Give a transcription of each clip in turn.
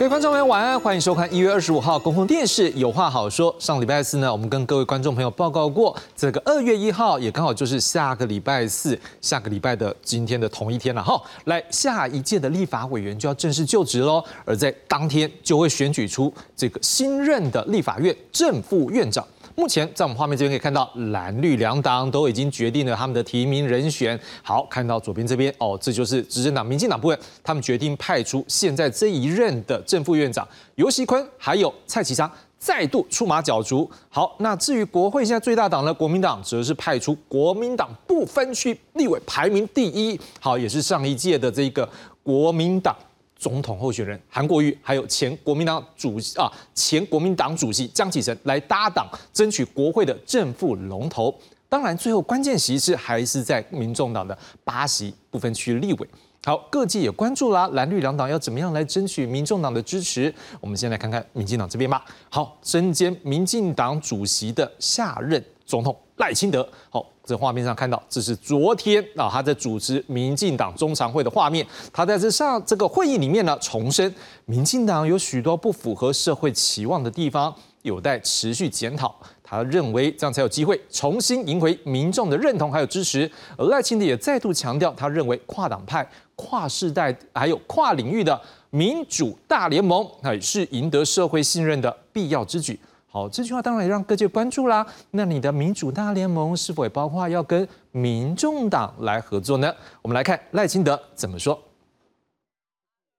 各位观众朋友，晚安，欢迎收看一月二十五号公共电视《有话好说》。上礼拜四呢，我们跟各位观众朋友报告过，这个二月一号也刚好就是下个礼拜四，下个礼拜的今天的同一天了哈。来，下一届的立法委员就要正式就职喽，而在当天就会选举出这个新任的立法院正副院长。目前在我们画面这边可以看到，蓝绿两党都已经决定了他们的提名人选。好，看到左边这边哦，这就是执政党民进党部分，他们决定派出现在这一任的正副院长尤锡坤，还有蔡其昌再度出马角逐。好，那至于国会现在最大党呢，国民党则是派出国民党不分区立委排名第一，好，也是上一届的这个国民党。总统候选人韩国瑜，还有前国民党主席啊前国民党主席江启臣来搭档，争取国会的正副龙头。当然，最后关键席次还是在民众党的八席不分区立委。好，各界也关注啦，蓝绿两党要怎么样来争取民众党的支持？我们先来看看民进党这边吧。好，身兼民进党主席的下任总统赖清德，好。在画面上看到，这是昨天啊，他在主持民进党中常会的画面。他在这上这个会议里面呢，重申民进党有许多不符合社会期望的地方，有待持续检讨。他认为这样才有机会重新赢回民众的认同还有支持。而赖清德也再度强调，他认为跨党派、跨世代还有跨领域的民主大联盟，乃是赢得社会信任的必要之举。好，这句话当然也让各界关注啦。那你的民主大联盟是否也包括要跟民众党来合作呢？我们来看赖清德怎么说。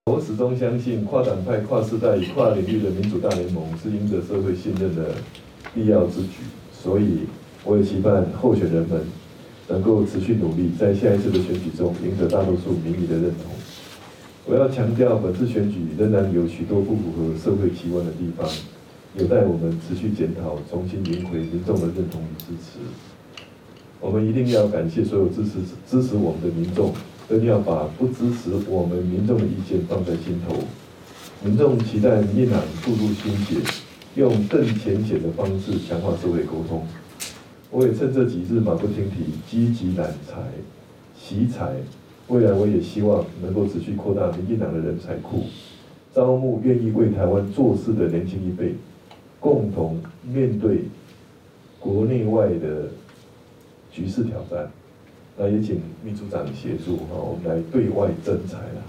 我始终相信，跨党派、跨世代、跨领域的民主大联盟是赢得社会信任的必要之举。所以，我也期盼候选人们能够持续努力，在下一次的选举中赢得大多数民意的认同。我要强调，本次选举仍然有许多不符合社会期望的地方。有待我们持续检讨，重新赢回民众的认同与支持。我们一定要感谢所有支持支持我们的民众，更要把不支持我们民众的意见放在心头。民众期待民进党付出心血，用更浅显的方式强化社会沟通。我也趁这几日马不停蹄，积极揽才、习才。未来我也希望能够持续扩大民进党的人才库，招募愿意为台湾做事的年轻一辈。共同面对国内外的局势挑战，那也请秘书长协助哈，我们来对外征才了。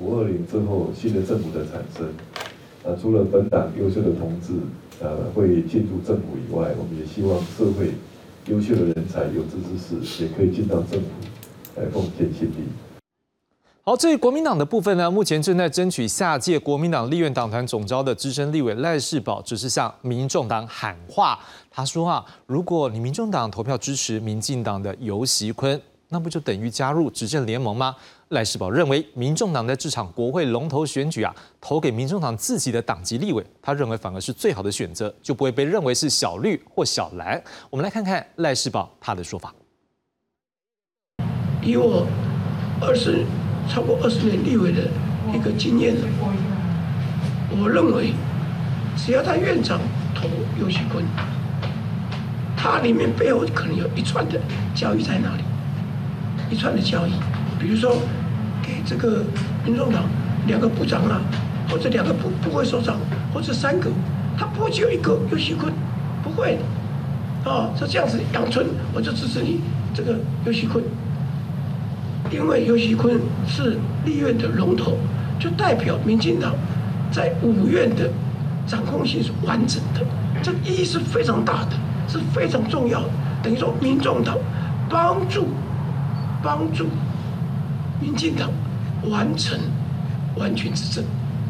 五二零之后，新的政府的产生，啊，除了本党优秀的同志呃会进入政府以外，我们也希望社会优秀的人才、有志之士也可以进到政府来奉献心力。好，至于国民党的部分呢，目前正在争取下届国民党立院党团总召的资深立委赖世宝，只是向民众党喊话。他说啊，如果你民众党投票支持民进党的尤习坤，那不就等于加入执政联盟吗？赖世宝认为，民众党在这场国会龙头选举啊，投给民众党自己的党籍立委，他认为反而是最好的选择，就不会被认为是小绿或小蓝。我们来看看赖世宝他的说法。以我二十。超过二十年立委的一个经验了，我认为，只要他院长投尤喜坤，他里面背后可能有一串的交易在哪里，一串的交易，比如说给这个民众党两个部长啊，或者两个部部会首长，或者三个，他不会只有一个尤喜坤，不会的，啊，是这样子养春，我就支持你这个尤喜坤。因为尤熙坤是立院的龙头，就代表民进党在五院的掌控性是完整的，这意义是非常大的，是非常重要的。等于说，民众党帮助帮助民进党完成完全执政。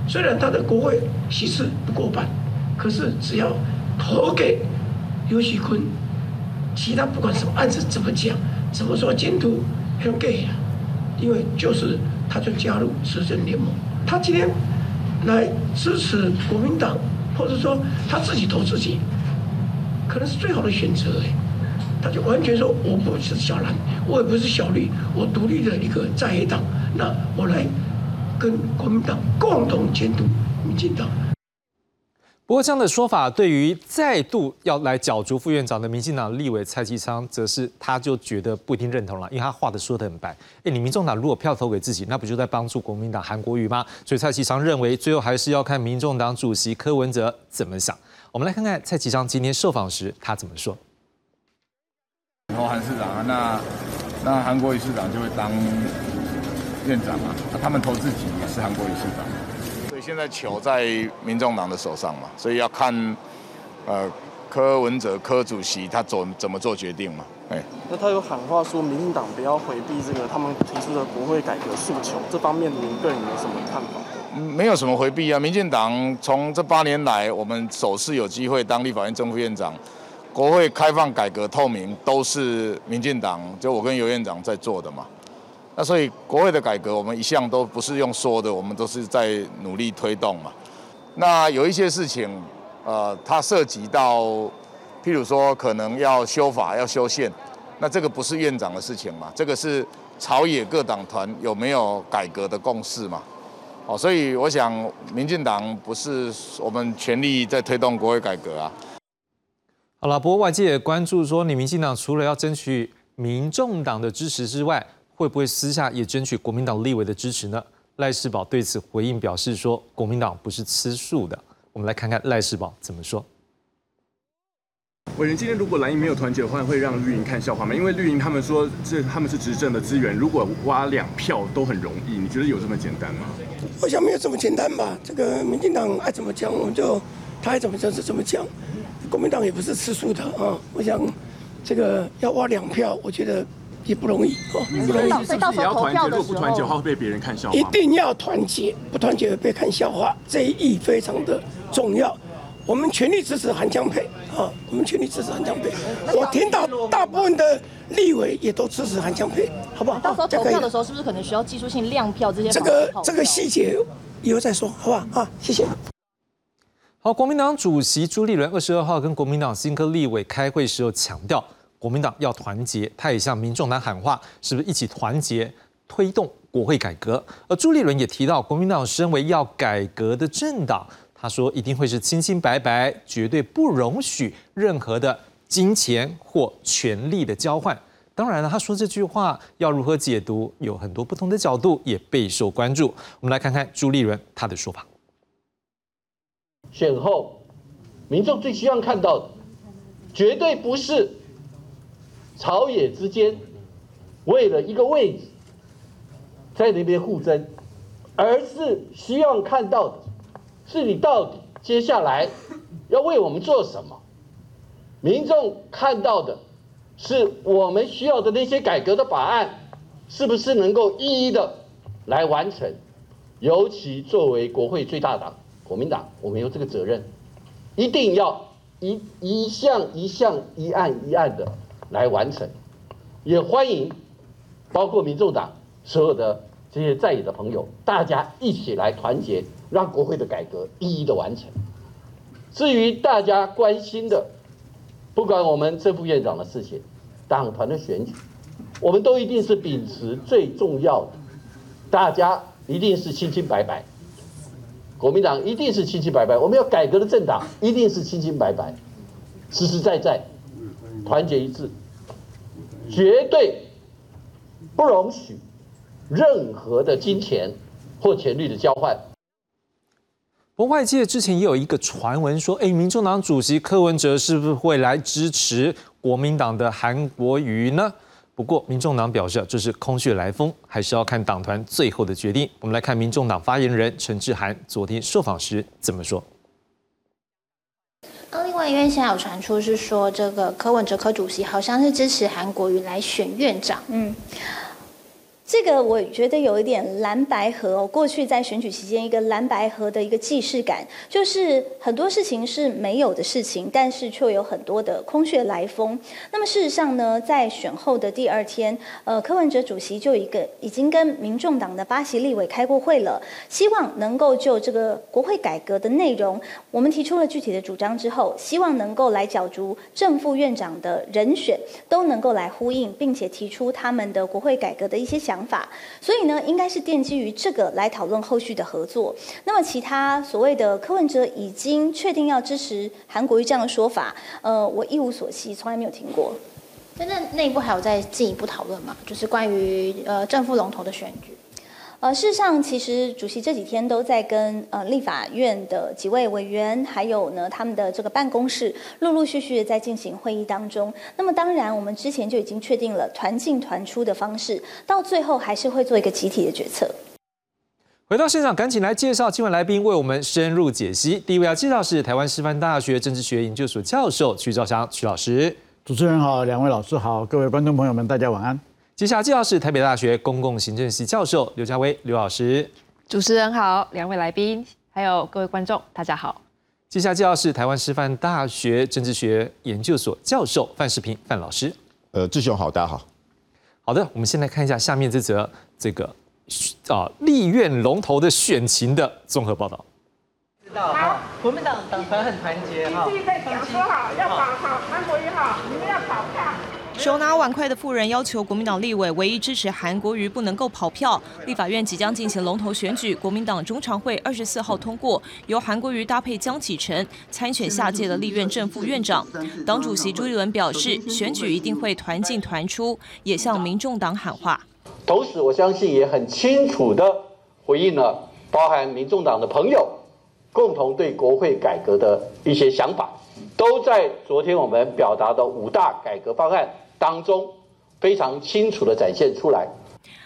虽然他的国会席次不过半，可是只要投给尤熙坤，其他不管什么案子怎么讲，怎么说监督，很给。因为就是他就加入执政联盟，他今天来支持国民党，或者说他自己投自己，可能是最好的选择哎。他就完全说我不是小蓝，我也不是小绿，我独立的一个在野党，那我来跟国民党共同监督民进党。不过这样的说法，对于再度要来角逐副院长的民进党立委蔡其昌，则是他就觉得不一定认同了，因为他话的说的很白。哎，你民众党如果票投给自己，那不就在帮助国民党韩国瑜吗？所以蔡其昌认为，最后还是要看民众党主席柯文哲怎么想。我们来看看蔡其昌今天受访时他怎么说。投韩市长啊，那那韩国瑜市长就会当院长嘛，那他们投自己也是韩国瑜市长。现在球在民众党的手上嘛，所以要看，呃，柯文哲柯主席他怎怎么做决定嘛。哎，那他有喊话说，民进党不要回避这个他们提出的国会改革诉求，这方面您个人有什么看法？嗯，没有什么回避啊。民进党从这八年来，我们首次有机会当立法院正副院长，国会开放、改革、透明，都是民进党，就我跟尤院长在做的嘛。那所以国会的改革，我们一向都不是用说的，我们都是在努力推动嘛。那有一些事情，呃，它涉及到，譬如说可能要修法、要修宪，那这个不是院长的事情嘛，这个是朝野各党团有没有改革的共识嘛。哦，所以我想，民进党不是我们全力在推动国会改革啊。好了，不过外界也关注说，你民进党除了要争取民众党的支持之外，会不会私下也争取国民党立委的支持呢？赖世宝对此回应表示说，国民党不是吃素的。我们来看看赖世宝怎么说。委员，今天如果蓝营没有团结的话，会让绿营看笑话吗？因为绿营他们说这他们是执政的资源，如果挖两票都很容易，你觉得有这么简单吗？我想没有这么简单吧。这个民进党爱怎么讲，我们就他爱怎么讲就怎么讲。国民党也不是吃素的啊。我想这个要挖两票，我觉得。也不容易哦，不容易。所以到时候投票的时候，不团结的话会被别人看笑话。一定要团结，不团结会被看笑话，这一役非常的重要。我们全力支持韩江培啊，我们全力支持韩江培。我听到大部分的立委也都支持韩江培，好不好？到时候投票的时候，是不是可能需要技术性亮票这些？这个这个细节以后再说，好不好？啊，谢谢。好，国民党主席朱立伦二十二号跟国民党新科立委开会时候强调。国民党要团结，他也向民众党喊话，是不是一起团结推动国会改革？而朱立伦也提到，国民党身为要改革的政党，他说一定会是清清白白，绝对不容许任何的金钱或权力的交换。当然了，他说这句话要如何解读，有很多不同的角度，也备受关注。我们来看看朱立伦他的说法。选后，民众最希望看到的，绝对不是。朝野之间为了一个位置在那边互争，而是希望看到的是你到底接下来要为我们做什么？民众看到的是我们需要的那些改革的法案，是不是能够一一的来完成？尤其作为国会最大党国民党，我们有这个责任，一定要一一项一项一案一案的。来完成，也欢迎包括民众党所有的这些在野的朋友，大家一起来团结，让国会的改革一一的完成。至于大家关心的，不管我们正副院长的事情，党团的选举，我们都一定是秉持最重要的，大家一定是清清白白，国民党一定是清清白白，我们要改革的政党一定是清清白白，实实在在，团结一致。绝对不容许任何的金钱或权力的交换。不过外界之前也有一个传闻说，哎，民众党主席柯文哲是不是会来支持国民党的韩国瑜呢？不过民众党表示这是空穴来风，还是要看党团最后的决定。我们来看民众党发言人陈志涵昨天受访时怎么说。另外，因为现在有传出是说，这个柯文哲科主席好像是支持韩国瑜来选院长。嗯。这个我觉得有一点蓝白河，过去在选举期间一个蓝白河的一个既视感，就是很多事情是没有的事情，但是却有很多的空穴来风。那么事实上呢，在选后的第二天，呃，柯文哲主席就一个已经跟民众党的八席立委开过会了，希望能够就这个国会改革的内容，我们提出了具体的主张之后，希望能够来角逐正副院长的人选，都能够来呼应，并且提出他们的国会改革的一些想。想法，所以呢，应该是奠基于这个来讨论后续的合作。那么，其他所谓的柯文哲已经确定要支持韩国瑜这样的说法，呃，我一无所悉，从来没有听过。真的内部还有在进一步讨论吗？就是关于呃政府龙头的选举。呃，事实上，其实主席这几天都在跟呃立法院的几位委员，还有呢他们的这个办公室，陆陆续续的在进行会议当中。那么，当然我们之前就已经确定了团进团出的方式，到最后还是会做一个集体的决策。回到现场，赶紧来介绍今晚来宾，为我们深入解析。第一位要介绍是台湾师范大学政治学研究所教授曲兆祥曲老师。主持人好，两位老师好，各位观众朋友们，大家晚安。接下来介绍是台北大学公共行政系教授刘家威刘老师。主持人好，两位来宾，还有各位观众，大家好。接下来介绍是台湾师范大学政治学研究所教授范世平范老师。呃，志雄好，大家好。好的，我们先来看一下下面这则这个啊立院龙头的选情的综合报道。好，国民党党团很团结哈。继续在讲说好，要保好韩国瑜好，你们要保票。手拿碗筷的妇人要求国民党立委唯一支持韩国瑜不能够跑票。立法院即将进行龙头选举，国民党中常会二十四号通过由韩国瑜搭配江启臣参选下届的立院正副院长。党主席朱立伦表示，选举一定会团进团出，也向民众党喊话。同时，我相信也很清楚的回应了包含民众党的朋友。共同对国会改革的一些想法，都在昨天我们表达的五大改革方案当中非常清楚的展现出来。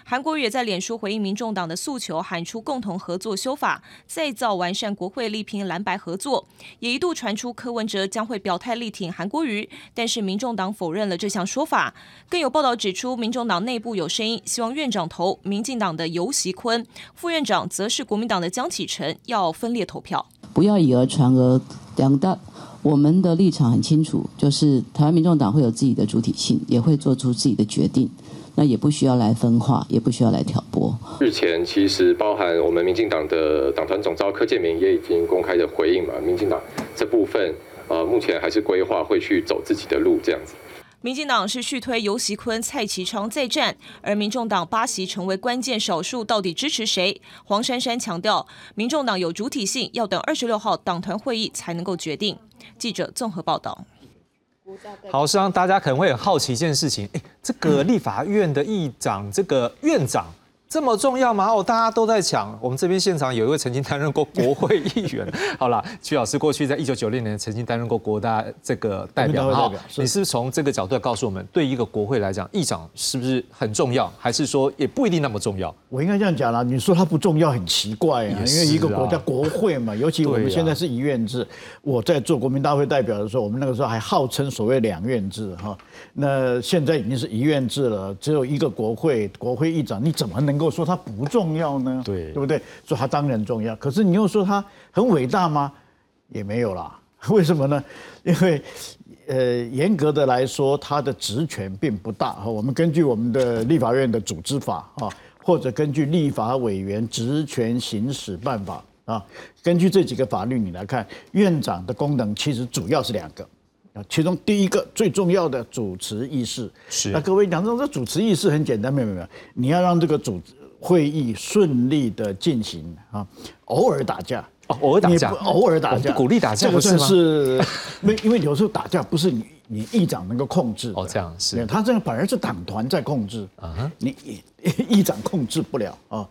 韩国瑜也在脸书回应民众党的诉求，喊出共同合作修法，再造完善国会，力拼蓝白合作。也一度传出柯文哲将会表态力挺韩国瑜，但是民众党否认了这项说法。更有报道指出，民众党内部有声音希望院长投民进党的游锡坤，副院长则是国民党的江启臣，要分裂投票。不要以讹传讹，两大我们的立场很清楚，就是台湾民众党会有自己的主体性，也会做出自己的决定。那也不需要来分化，也不需要来挑拨。日前其实包含我们民进党的党团总召柯建明也已经公开的回应嘛，民进党这部分呃目前还是规划会去走自己的路这样子。民进党是续推尤席坤、蔡其昌再战，而民众党八席成为关键少数，到底支持谁？黄珊珊强调，民众党有主体性，要等二十六号党团会议才能够决定。记者综合报道。好，实际上大家可能会很好奇一件事情，哎，这个立法院的议长，这个院长。这么重要吗？哦，大家都在抢。我们这边现场有一位曾经担任过国会议员，好了，曲老师过去在一九九六年曾经担任过国大这个代表哈。你是不是从这个角度来告诉我们，对一个国会来讲，议长是不是很重要，还是说也不一定那么重要？我应该这样讲啦，你说它不重要很奇怪啊，因为一个国家国会嘛，尤其我们现在是一院制。我在做国民大会代表的时候，我们那个时候还号称所谓两院制哈。那现在已经是一院制了，只有一个国会，国会议长，你怎么能？能够说它不重要呢？对，对不对？说它当然重要，可是你又说它很伟大吗？也没有啦。为什么呢？因为，呃，严格的来说，它的职权并不大。哈，我们根据我们的立法院的组织法啊，或者根据立法委员职权行使办法啊，根据这几个法律你来看，院长的功能其实主要是两个啊，其中第一个最重要的主持议事。是。那各位讲说这主持议事很简单，没有没有，你要让这个主会议顺利的进行啊，偶尔打架。哦，偶尔打架，偶尔打架，鼓励打架，这个算是没，因为有时候打架不是你你议长能够控制哦，这样是，他这样反而是党团在控制。啊，你议长控制不了啊，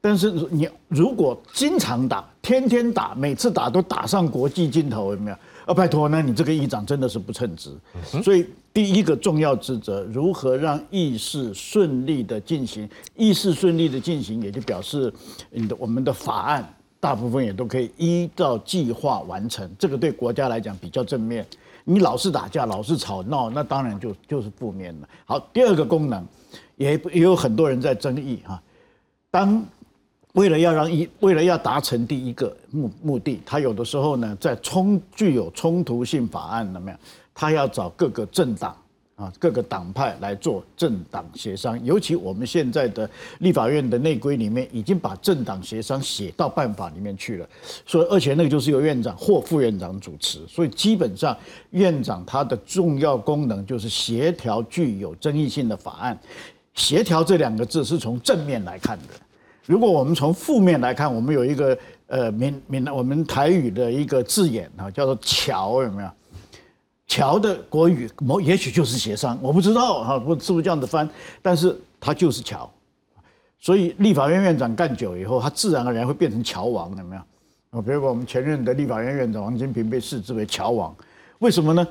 但是你如果经常打，天天打，每次打都打上国际镜头，有没有？啊，拜托，那你这个议长真的是不称职。所以第一个重要职责，如何让议事顺利的进行？议事顺利的进行，也就表示你的我们的法案大部分也都可以依照计划完成。这个对国家来讲比较正面。你老是打架，老是吵闹，那当然就就是负面了。好，第二个功能，也也有很多人在争议哈。当为了要让一，为了要达成第一个目目的，他有的时候呢，在冲具有冲突性法案怎么样？他要找各个政党啊，各个党派来做政党协商。尤其我们现在的立法院的内规里面，已经把政党协商写到办法里面去了。所以，而且那个就是由院长或副院长主持。所以，基本上院长他的重要功能就是协调具有争议性的法案。协调这两个字是从正面来看的。如果我们从负面来看，我们有一个呃闽闽我们台语的一个字眼啊，叫做“桥”，有没有？桥的国语某也许就是协商，我不知道哈，不是不是这样子翻，但是它就是桥。所以立法院院长干久以后，他自然而然会变成桥王，有没有？啊，比如说我们前任的立法院院长王金平被视之为桥王，为什么呢？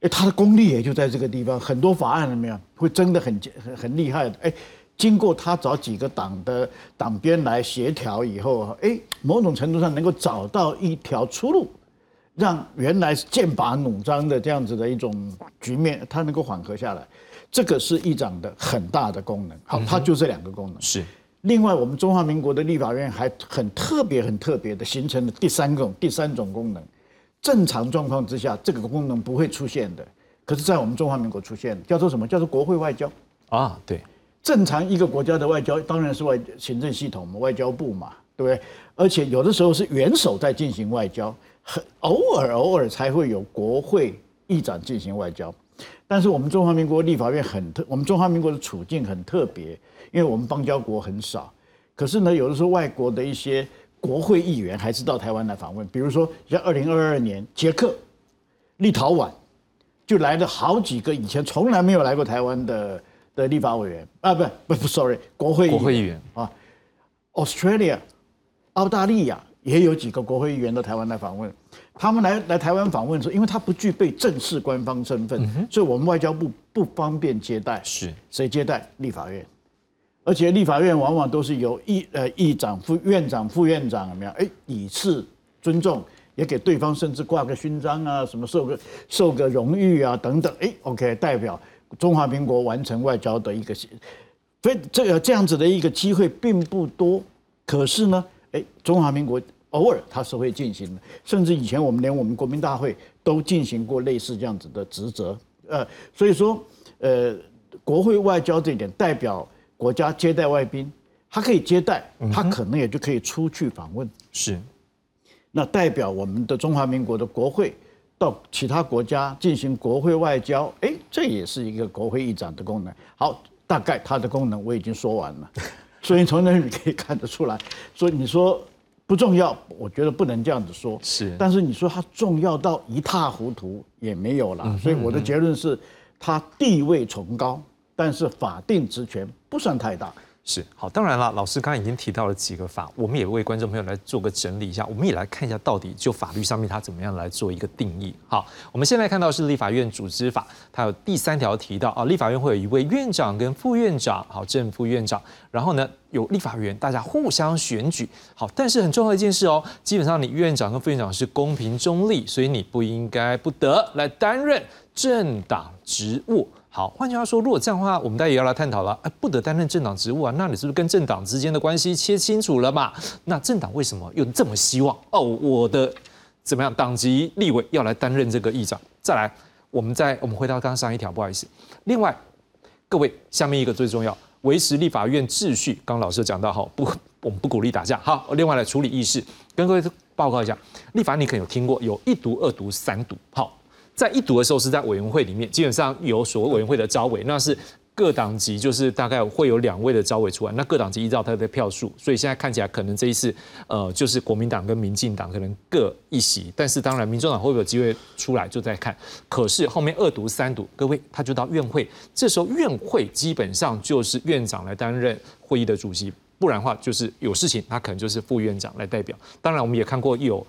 哎，他的功力也就在这个地方，很多法案有没有会争得很很很厉害的？哎，经过他找几个党的党鞭来协调以后，哎，某种程度上能够找到一条出路，让原来剑拔弩张的这样子的一种局面，它能够缓和下来。这个是议长的很大的功能。好，它就这两个功能。是。另外，我们中华民国的立法院还很特别、很特别的形成了第三种、第三种功能。正常状况之下，这个功能不会出现的。可是，在我们中华民国出现，叫做什么？叫做国会外交啊。对，正常一个国家的外交当然是外行政系统嘛，外交部嘛，对不对？而且有的时候是元首在进行外交，很偶尔偶尔才会有国会议长进行外交。但是我们中华民国立法院很特，我们中华民国的处境很特别，因为我们邦交国很少。可是呢，有的时候外国的一些。国会议员还是到台湾来访问，比如说像二零二二年，捷克、立陶宛就来了好几个以前从来没有来过台湾的的立法委员啊，不不不，sorry，国会国会议员啊，Australia、澳大利亚也有几个国会议员到台湾来访问，他们来来台湾访问的时候，因为他不具备正式官方身份，所以我们外交部不方便接待，是谁接待？立法院。而且立法院往往都是由议呃议长、副院长、副院长怎么样？哎，以示尊重，也给对方甚至挂个勋章啊，什么受个受个荣誉啊等等。哎，OK，代表中华民国完成外交的一个，所以这个这样子的一个机会并不多。可是呢，哎，中华民国偶尔它是会进行的，甚至以前我们连我们国民大会都进行过类似这样子的职责。呃，所以说，呃，国会外交这一点代表。国家接待外宾，他可以接待，他可能也就可以出去访问。是，那代表我们的中华民国的国会到其他国家进行国会外交，哎，这也是一个国会议长的功能。好，大概它的功能我已经说完了，所以从那里可以看得出来，所以你说不重要，我觉得不能这样子说。是，但是你说它重要到一塌糊涂也没有了。所以我的结论是，它地位崇高。但是法定职权不算太大，是好。当然了，老师刚刚已经提到了几个法，我们也为观众朋友来做个整理一下。我们也来看一下，到底就法律上面它怎么样来做一个定义。好，我们现在看到是立法院组织法，它有第三条提到啊，立法院会有一位院长跟副院长，好，正副院长。然后呢，有立法员大家互相选举。好，但是很重要一件事哦，基本上你院长跟副院长是公平中立，所以你不应该不得来担任政党职务。好，换句话说，如果这样的话，我们大家也要来探讨了。哎，不得担任政党职务啊，那你是不是跟政党之间的关系切清楚了嘛？那政党为什么又这么希望哦？我的怎么样，党籍立委要来担任这个议长？再来，我们再我们回到刚刚上一条，不好意思。另外，各位，下面一个最重要，维持立法院秩序。刚刚老师讲到，哈，不，我们不鼓励打架。好，另外来处理议事，跟各位报告一下，立法你可能有听过，有一读、二读、三读。好。在一读的时候是在委员会里面，基本上有所谓委员会的招委，那是各党籍，就是大概会有两位的招委出来，那各党籍依照他的票数，所以现在看起来可能这一次，呃，就是国民党跟民进党可能各一席，但是当然民众党会不会有机会出来就在看。可是后面二读三读，各位他就到院会，这时候院会基本上就是院长来担任会议的主席，不然的话就是有事情他可能就是副院长来代表。当然我们也看过有。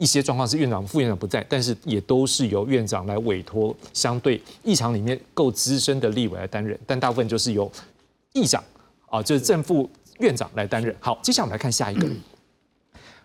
一些状况是院长、副院长不在，但是也都是由院长来委托相对议场里面够资深的立委来担任，但大部分就是由议长啊，就是正副院长来担任。好，接下来我们来看下一个，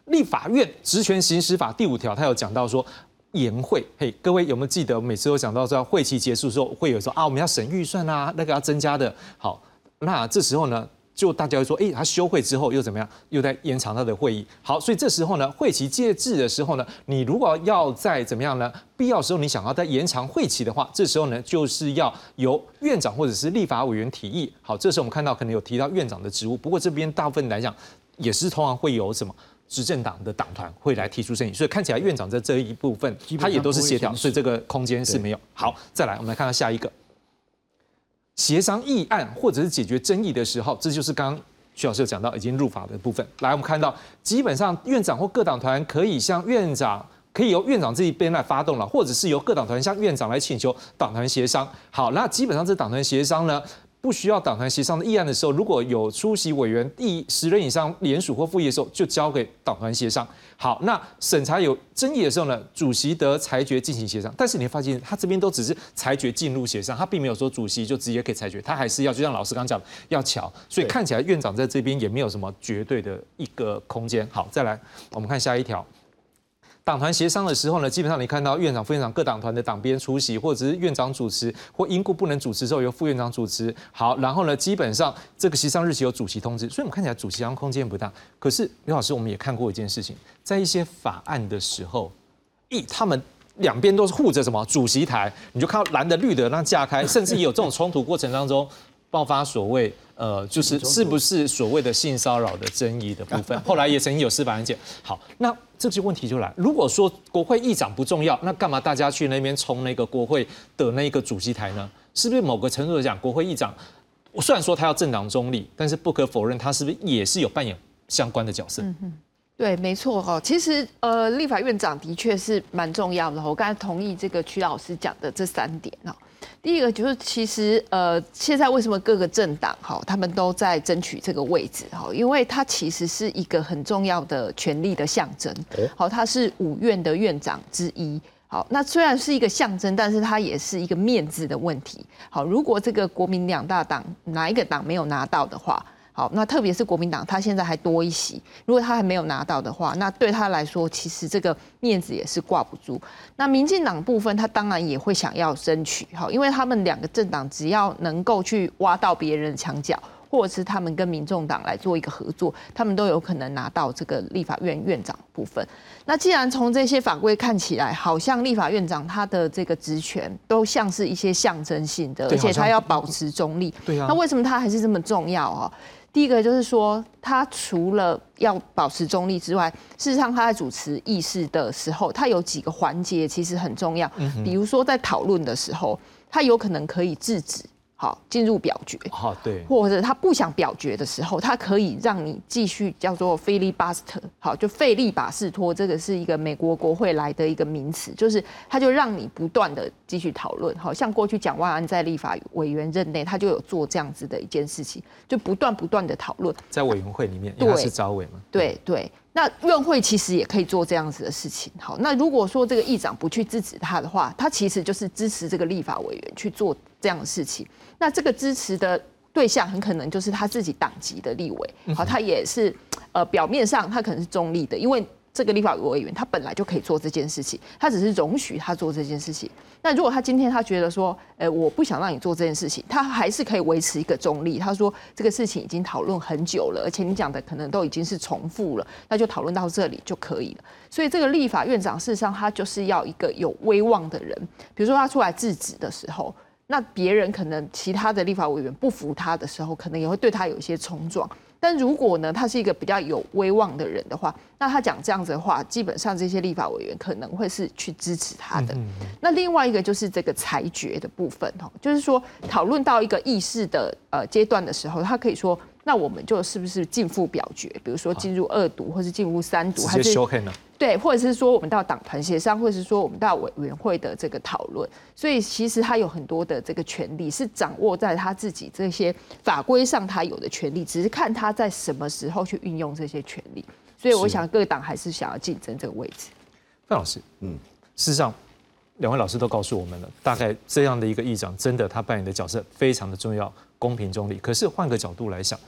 立法院职权行使法第五条，他有讲到说研会。嘿，各位有没有记得每次都讲到说会期结束时候会有说啊，我们要审预算啊，那个要增加的。好，那这时候呢？就大家会说，哎，他休会之后又怎么样？又在延长他的会议。好，所以这时候呢，会期届制的时候呢，你如果要再怎么样呢？必要时候你想要再延长会期的话，这时候呢，就是要由院长或者是立法委员提议。好，这时候我们看到可能有提到院长的职务，不过这边大部分来讲也是通常会有什么执政党的党团会来提出申请，所以看起来院长在这一部分他也都是协调，所以这个空间是没有。好，再来我们来看看下一个。协商议案或者是解决争议的时候，这就是刚刚徐老师有讲到已经入法的部分。来，我们看到基本上院长或各党团可以向院长。可以由院长这一边来发动了，或者是由各党团向院长来请求党团协商。好，那基本上这党团协商呢，不需要党团协商的议案的时候，如果有出席委员第十人以上联署或复议的时候，就交给党团协商。好，那审查有争议的时候呢，主席得裁决进行协商。但是你会发现，他这边都只是裁决进入协商，他并没有说主席就直接可以裁决，他还是要就像老师刚讲要瞧。所以看起来院长在这边也没有什么绝对的一个空间。好，再来我们看下一条。党团协商的时候呢，基本上你看到院长、副院长各党团的党鞭出席，或者是院长主持，或因故不能主持之后由副院长主持。好，然后呢，基本上这个协商日期有主席通知，所以我们看起来主席上空间不大。可是刘老师，我们也看过一件事情，在一些法案的时候，一他们两边都是护着什么主席台，你就看到蓝的、绿的那架开，甚至也有这种冲突过程当中爆发所谓。呃，就是是不是所谓的性骚扰的争议的部分，后来也曾经有司法案件。好，那这些问题就来。如果说国会议长不重要，那干嘛大家去那边冲那个国会的那个主席台呢？是不是某个程度来讲，国会议长虽然说他要政党中立，但是不可否认，他是不是也是有扮演相关的角色？嗯对，没错哈。其实呃，立法院长的确是蛮重要的。我刚才同意这个曲老师讲的这三点哈。第一个就是，其实呃，现在为什么各个政党哈，他们都在争取这个位置哈？因为它其实是一个很重要的权力的象征。好，他是五院的院长之一。好，那虽然是一个象征，但是它也是一个面子的问题。好，如果这个国民两大党哪一个党没有拿到的话，好，那特别是国民党，他现在还多一席。如果他还没有拿到的话，那对他来说，其实这个面子也是挂不住。那民进党部分，他当然也会想要争取，好，因为他们两个政党只要能够去挖到别人的墙角，或者是他们跟民众党来做一个合作，他们都有可能拿到这个立法院院长部分。那既然从这些法规看起来，好像立法院长他的这个职权都像是一些象征性的，而且他要保持中立。对啊。那为什么他还是这么重要啊？第一个就是说，他除了要保持中立之外，事实上他在主持议事的时候，他有几个环节其实很重要。比如说在讨论的时候，他有可能可以制止。好，进入表决。好，对。或者他不想表决的时候，他可以让你继续叫做 filibuster。好，就费利巴斯托，这个是一个美国国会来的一个名词，就是他就让你不断的继续讨论。好像过去蒋万安在立法委员任内，他就有做这样子的一件事情，就不断不断的讨论。在委员会里面，他是招委嘛？对对。那院会其实也可以做这样子的事情。好，那如果说这个议长不去支持他的话，他其实就是支持这个立法委员去做这样的事情。那这个支持的对象很可能就是他自己党籍的立委。好，他也是呃表面上他可能是中立的，因为。这个立法委员他本来就可以做这件事情，他只是容许他做这件事情。那如果他今天他觉得说，呃，我不想让你做这件事情，他还是可以维持一个中立。他说这个事情已经讨论很久了，而且你讲的可能都已经是重复了，那就讨论到这里就可以了。所以这个立法院长事实上他就是要一个有威望的人，比如说他出来制止的时候，那别人可能其他的立法委员不服他的时候，可能也会对他有一些冲撞。但如果呢，他是一个比较有威望的人的话，那他讲这样子的话，基本上这些立法委员可能会是去支持他的。那另外一个就是这个裁决的部分哈，就是说讨论到一个议事的呃阶段的时候，他可以说。那我们就是不是进复表决？比如说进入二读，或是进入三读，还是对，或者是说我们到党团协商，或者是说我们到委员会的这个讨论。所以其实他有很多的这个权利是掌握在他自己这些法规上，他有的权利，只是看他在什么时候去运用这些权利。所以我想各党还是想要竞争这个位置。范老师，嗯，事实上两位老师都告诉我们了，大概这样的一个议长，真的他扮演的角色非常的重要。公平中立，可是换个角度来想，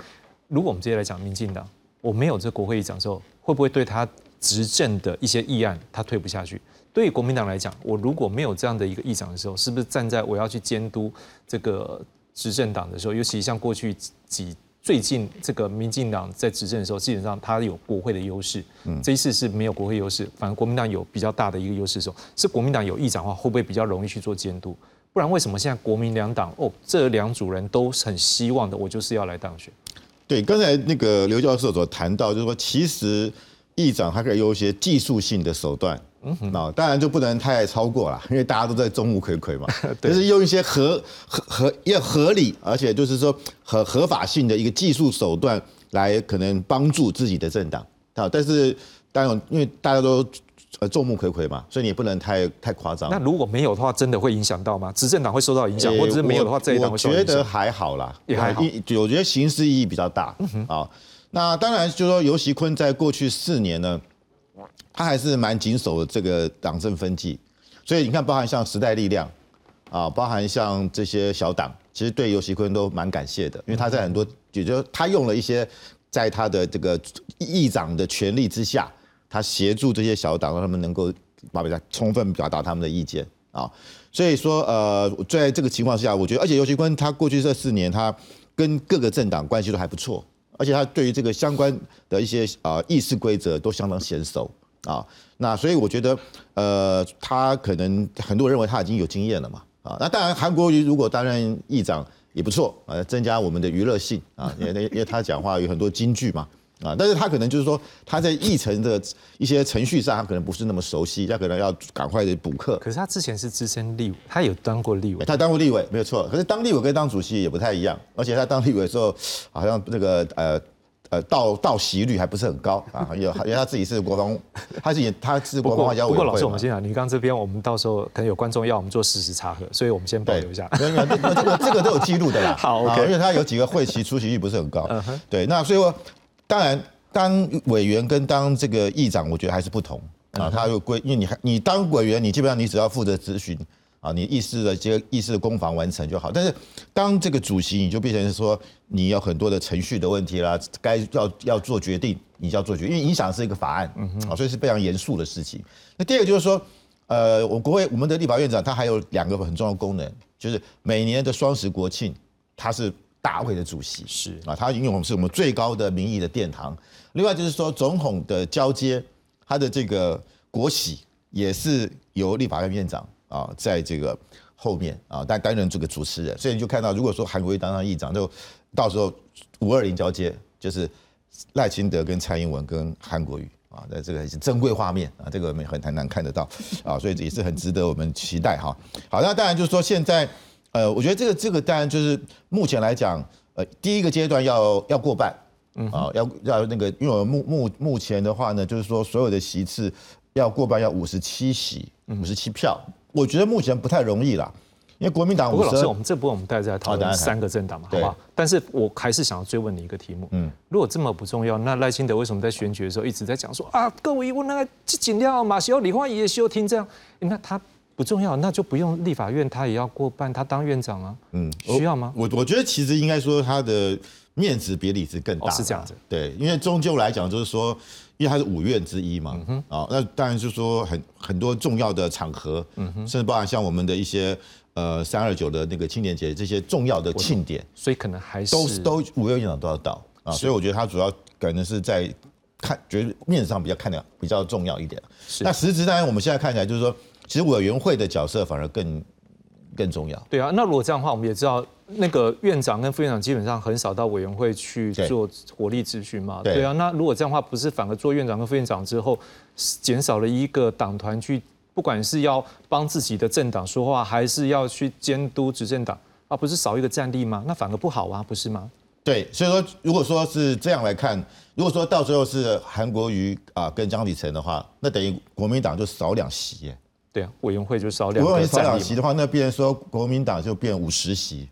如果我们直接来讲，民进党我没有这国会议长的时候，会不会对他执政的一些议案他推不下去？对于国民党来讲，我如果没有这样的一个议长的时候，是不是站在我要去监督这个执政党的时候，尤其像过去几最近这个民进党在执政的时候，基本上他有国会的优势，嗯，这一次是没有国会优势，反而国民党有比较大的一个优势的时候，是国民党有议长的话，会不会比较容易去做监督？不然为什么现在国民两党哦，这两组人都很希望的，我就是要来当选。对，刚才那个刘教授所谈到，就是说其实议长还可以用一些技术性的手段那当然就不能太超过了，因为大家都在众目睽睽嘛，就是用一些合合合要合理，而且就是说合合法性的一个技术手段来可能帮助自己的政党啊。但是当然，因为大家都呃众目睽睽嘛，所以你也不能太太夸张。那如果没有的话，真的会影响到吗？执政党会受到影响，或者是没有的话，这一党会受到影响？我觉得还好啦，也还好。我觉得形式意义比较大啊。那当然就是说，尤锡坤在过去四年呢。他还是蛮谨守这个党政分际，所以你看，包含像时代力量啊，包含像这些小党，其实对尤锡坤都蛮感谢的，因为他在很多，也就他用了一些在他的这个议长的权力之下，他协助这些小党，让他们能够把比较充分表达他们的意见啊。所以说，呃，在这个情况下，我觉得，而且尤锡坤他过去这四年，他跟各个政党关系都还不错，而且他对于这个相关的一些啊议事规则都相当娴熟。啊，那所以我觉得，呃，他可能很多人认为他已经有经验了嘛，啊，那当然韩国瑜如果担任议长也不错啊，增加我们的娱乐性啊，因为因为他讲话有很多金句嘛，啊，但是他可能就是说他在议程的一些程序上，他可能不是那么熟悉，他可能要赶快的补课。可是他之前是资深立委，他有当过立委，他当过立委没有错，可是当立委跟当主席也不太一样，而且他当立委的时候好像那个呃。呃，到到席率还不是很高啊，有因为他自己是国防，他是也他是国防外交委员会。不过老师，我们先讲，你刚这边我们到时候可能有观众要我们做事实查核，所以我们先保留一下。没有没有，这个这个都有记录的啦。好。因为他有几个会期出席率不是很高。对，那所以说，当然当委员跟当这个议长，我觉得还是不同啊。他有规，因为你还你当委员，你基本上你只要负责咨询。啊，你议事的这个议事的攻防完成就好，但是当这个主席，你就变成说你有很多的程序的问题啦，该要要做决定，你就要做决定，因为影响是一个法案，啊，所以是非常严肃的事情。那第二个就是说，呃，我国会我们的立法院长他还有两个很重要的功能，就是每年的双十国庆，他是大会的主席，是啊，他因为我们是我们最高的民意的殿堂。另外就是说，总统的交接，他的这个国玺也是由立法院院长。啊，在这个后面啊，担担任这个主持人，所以你就看到，如果说韩国瑜当上议长，就到时候五二零交接，就是赖清德跟蔡英文跟韩国瑜啊，那这个是珍贵画面啊，这个我们很很难看得到啊，所以也是很值得我们期待哈。好，那当然就是说现在，呃，我觉得这个这个当然就是目前来讲，呃，第一个阶段要要过半，嗯啊，要要那个，因为我目目目前的话呢，就是说所有的席次要过半，要五十七席，五十七票。我觉得目前不太容易啦，因为国民党。不过老师，我们这波我们待在讨论三个政党嘛，好不好？但是我还是想要追问你一个题目，嗯，如果这么不重要，那赖清德为什么在选举的时候一直在讲说啊，各位，我那个尽量马修、李焕也休听这样，那他不重要，那就不用立法院，他也要过半，他当院长啊，嗯，需要吗？我我觉得其实应该说他的面子比里子更大，是这样子，对，因为终究来讲就是说。因为他是五院之一嘛，啊，那当然就是说很很多重要的场合，嗯哼甚至包含像我们的一些呃三二九的那个青年节这些重要的庆典，所以可能还是都都五院院长都要到啊，所以我觉得他主要可能是在看，觉得面子上比较看的比较重要一点。那实质当然我们现在看起来就是说，其实委员会的角色反而更更重要。对啊，那如果这样的话，我们也知道。那个院长跟副院长基本上很少到委员会去做火力咨询嘛，对啊。那如果这样的话，不是反而做院长跟副院长之后，减少了一个党团去，不管是要帮自己的政党说话，还是要去监督执政党，啊不是少一个战力吗？那反而不好啊，不是吗？对，所以说如果说是这样来看，如果说到最后是韩国瑜啊跟江启臣的话，那等于国民党就少两席耶。对啊，委员会就少两。如果少两席的话，那变说国民党就变五十席。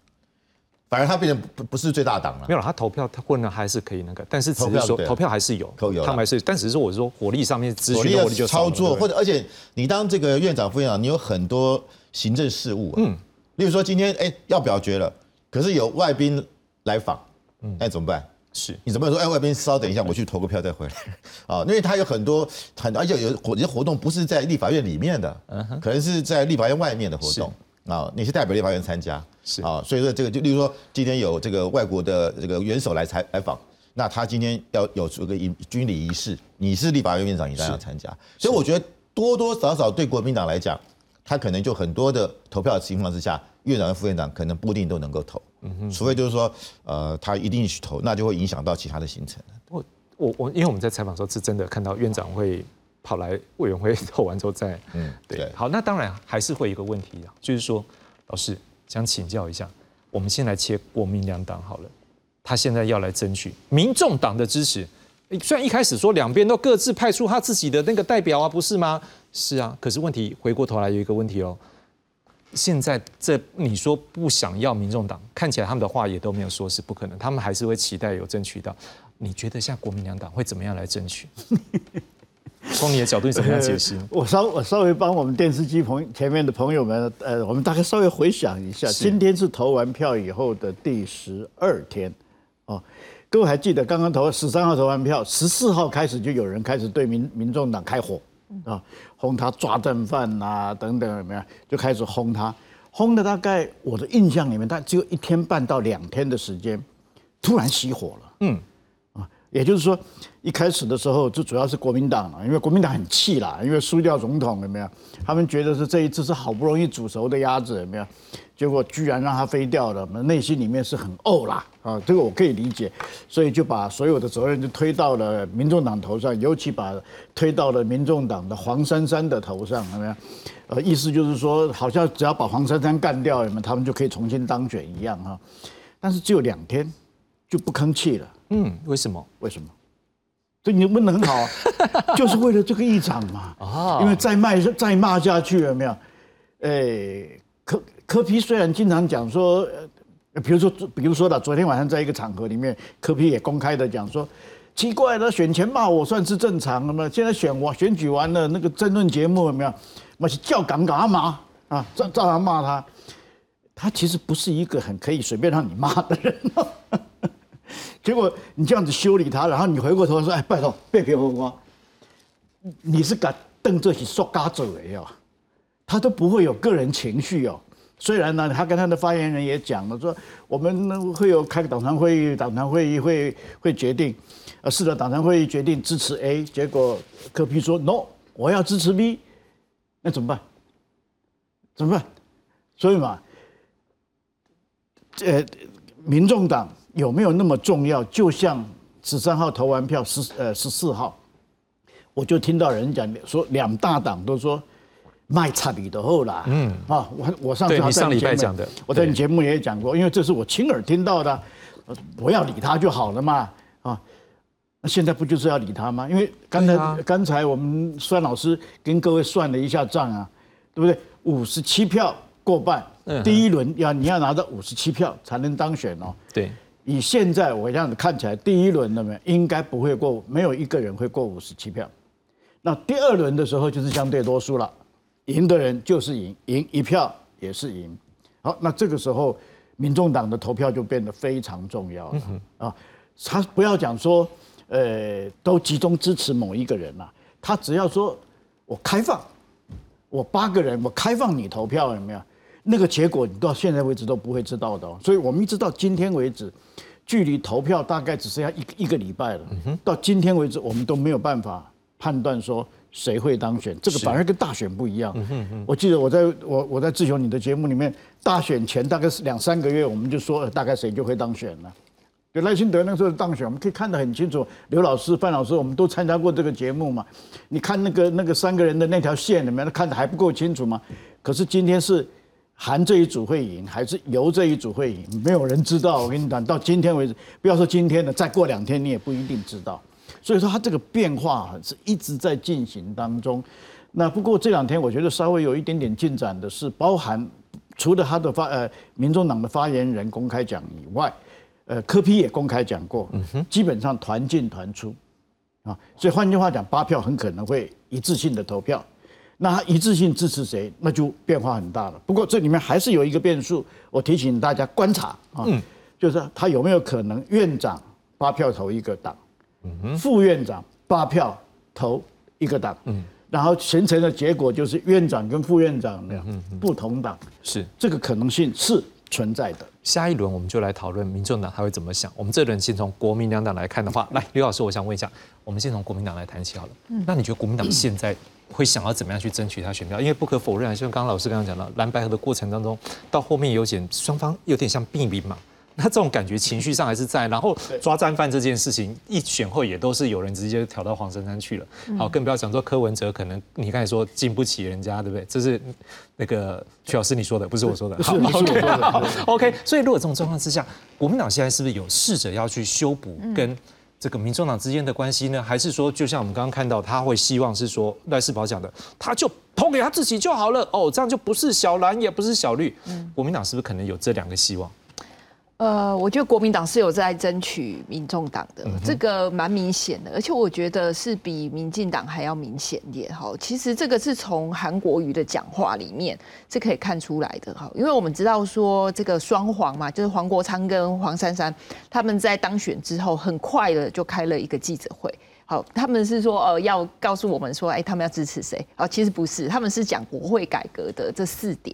反而他变成不不是最大党了，没有了。他投票他混了还是可以那个，但是只是说投票还是有，他们还是，但只是说我说火力上面火力就操作，或者而且你当这个院长副院长，你有很多行政事务，嗯，例如说今天哎要表决了，可是有外宾来访，嗯，那怎么办？是。你怎么说？哎，外边稍等一下，我去投个票再回来？啊，因为他有很多很而且有活些活动不是在立法院里面的，嗯，可能是在立法院外面的活动。啊，你是代表立法院参加，是。啊，所以说这个就例如说今天有这个外国的这个元首来采采访，那他今天要有这个仪军礼仪式，你是立法院院长，你当然要参加。所以我觉得多多少少对国民党来讲，他可能就很多的投票的情况之下，院长和副院长可能不一定都能够投，嗯，除非就是说呃他一定去投，那就会影响到其他的行程。我我我，因为我们在采访时候是真的看到院长会。跑来委员会投完之后再，嗯，对，好，那当然还是会有一个问题啊，就是说，老师想请教一下，我们先来切国民两党好了，他现在要来争取民众党的支持，虽然一开始说两边都各自派出他自己的那个代表啊，不是吗？是啊，可是问题回过头来有一个问题哦，现在这你说不想要民众党，看起来他们的话也都没有说是不可能，他们还是会期待有争取到。你觉得像国民两党会怎么样来争取？从你的角度，你怎么样解释？我稍我稍微帮我们电视机朋前面的朋友们，呃，我们大概稍微回想一下，今天是投完票以后的第十二天，哦，各位还记得刚刚投十三号投完票，十四号开始就有人开始对民民众党开火。啊，轰他抓正犯呐，等等，怎么样？就开始轰他，轰的大概我的印象里面，他只有一天半到两天的时间，突然熄火了。嗯，也就是说，一开始的时候就主要是国民党了，因为国民党很气啦，因为输掉总统，有没有？他们觉得是这一次是好不容易煮熟的鸭子，有没有？结果居然让它飞掉了，内心里面是很怄啦啊，这个我可以理解，所以就把所有的责任就推到了民众党头上，尤其把推到了民众党的黄珊珊的头上，有没有？呃，意思就是说，好像只要把黄珊珊干掉，有没有？他们就可以重新当选一样哈。但是只有两天就不吭气了。嗯，为什么？为什么？这你问的很好，就是为了这个议长嘛。啊，因为再骂再骂下去有没有？哎，柯。柯皮虽然经常讲说，呃，比如说，比如说的，昨天晚上在一个场合里面，柯皮也公开的讲说，奇怪了，选前骂我算是正常的嘛，现在选我选举完了，那个争论节目有没有？那是叫敢干嘛啊？照照样骂他，他其实不是一个很可以随便让你骂的人。结果你这样子修理他，然后你回过头说，哎，拜托，别别风光，你是敢瞪这些说嘎嘴的哦，他都不会有个人情绪哦。虽然呢，他跟他的发言人也讲了，说我们会有开个党团会议，党团会议会会决定，呃，是的，党团会议决定支持 A，结果柯批说 no，我要支持 B，那怎么办？怎么办？所以嘛，呃，民众党有没有那么重要？就像十三号投完票，十呃十四号，我就听到人讲说，两大党都说。卖差比的后啦，嗯啊，我我上次你上礼拜讲的，我在你节目也讲过，因为这是我亲耳听到的，不要理他就好了嘛，啊，那现在不就是要理他吗？因为刚才刚才我们孙老师跟各位算了一下账啊，对不对？五十七票过半，第一轮要你要拿到五十七票才能当选哦。对，以现在我这样子看起来，第一轮那么应该不会过，没有一个人会过五十七票，那第二轮的时候就是相对多数了。赢的人就是赢，赢一票也是赢。好，那这个时候，民众党的投票就变得非常重要了啊！他不要讲说，呃，都集中支持某一个人了，他只要说我开放，我八个人，我开放你投票，有没有？那个结果你到现在为止都不会知道的。所以我们一直到今天为止，距离投票大概只剩下一一个礼拜了。到今天为止，我们都没有办法判断说。谁会当选？这个反而跟大选不一样。我记得我在我我在志雄你的节目里面，大选前大概是两三个月，我们就说大概谁就会当选了。对赖清德那时候当选，我们可以看得很清楚。刘老师、范老师，我们都参加过这个节目嘛？你看那个那个三个人的那条线里面，看得还不够清楚吗？可是今天是韩这一组会赢，还是由这一组会赢？没有人知道。我跟你讲，到今天为止，不要说今天了，再过两天你也不一定知道。所以说，它这个变化是一直在进行当中。那不过这两天，我觉得稍微有一点点进展的是，包含除了他的发呃，民众党的发言人公开讲以外，呃，柯批也公开讲过，基本上团进团出啊。所以换句话讲，八票很可能会一致性的投票。那他一致性支持谁，那就变化很大了。不过这里面还是有一个变数，我提醒大家观察啊，就是他有没有可能院长八票投一个党。副院长八票投一个党，嗯，然后形成的结果就是院长跟副院长的不同党，是这个可能性是存在的。下一轮我们就来讨论民众党他会怎么想。我们这轮先从国民两党来看的话，来刘老师，我想问一下，我们先从国民党来谈起好了。那你觉得国民党现在会想要怎么样去争取他选票？因为不可否认，像刚刚老师刚刚讲到蓝白河的过程当中，到后面有点双方有点像并兵嘛。那这种感觉情绪上还是在。然后抓战犯这件事情一选后也都是有人直接挑到黄珊珊去了。好，更不要讲说柯文哲可能你刚才说经不起人家，对不对？这是那个曲老师你说的，不是我说的。是我说的。OK，所以如果这种状况之下，国民党现在是不是有试着要去修补跟这个民众党之间的关系呢？还是说，就像我们刚刚看到，他会希望是说赖世宝讲的，他就投给他自己就好了，哦，这样就不是小蓝，也不是小绿。国民党是不是可能有这两个希望？呃，我觉得国民党是有在争取民众党的，这个蛮明显的，而且我觉得是比民进党还要明显一点哈。其实这个是从韩国瑜的讲话里面是可以看出来的哈，因为我们知道说这个双黄嘛，就是黄国昌跟黄珊珊他们在当选之后，很快的就开了一个记者会。好，他们是说呃要告诉我们说，哎，他们要支持谁？哦，其实不是，他们是讲国会改革的这四点。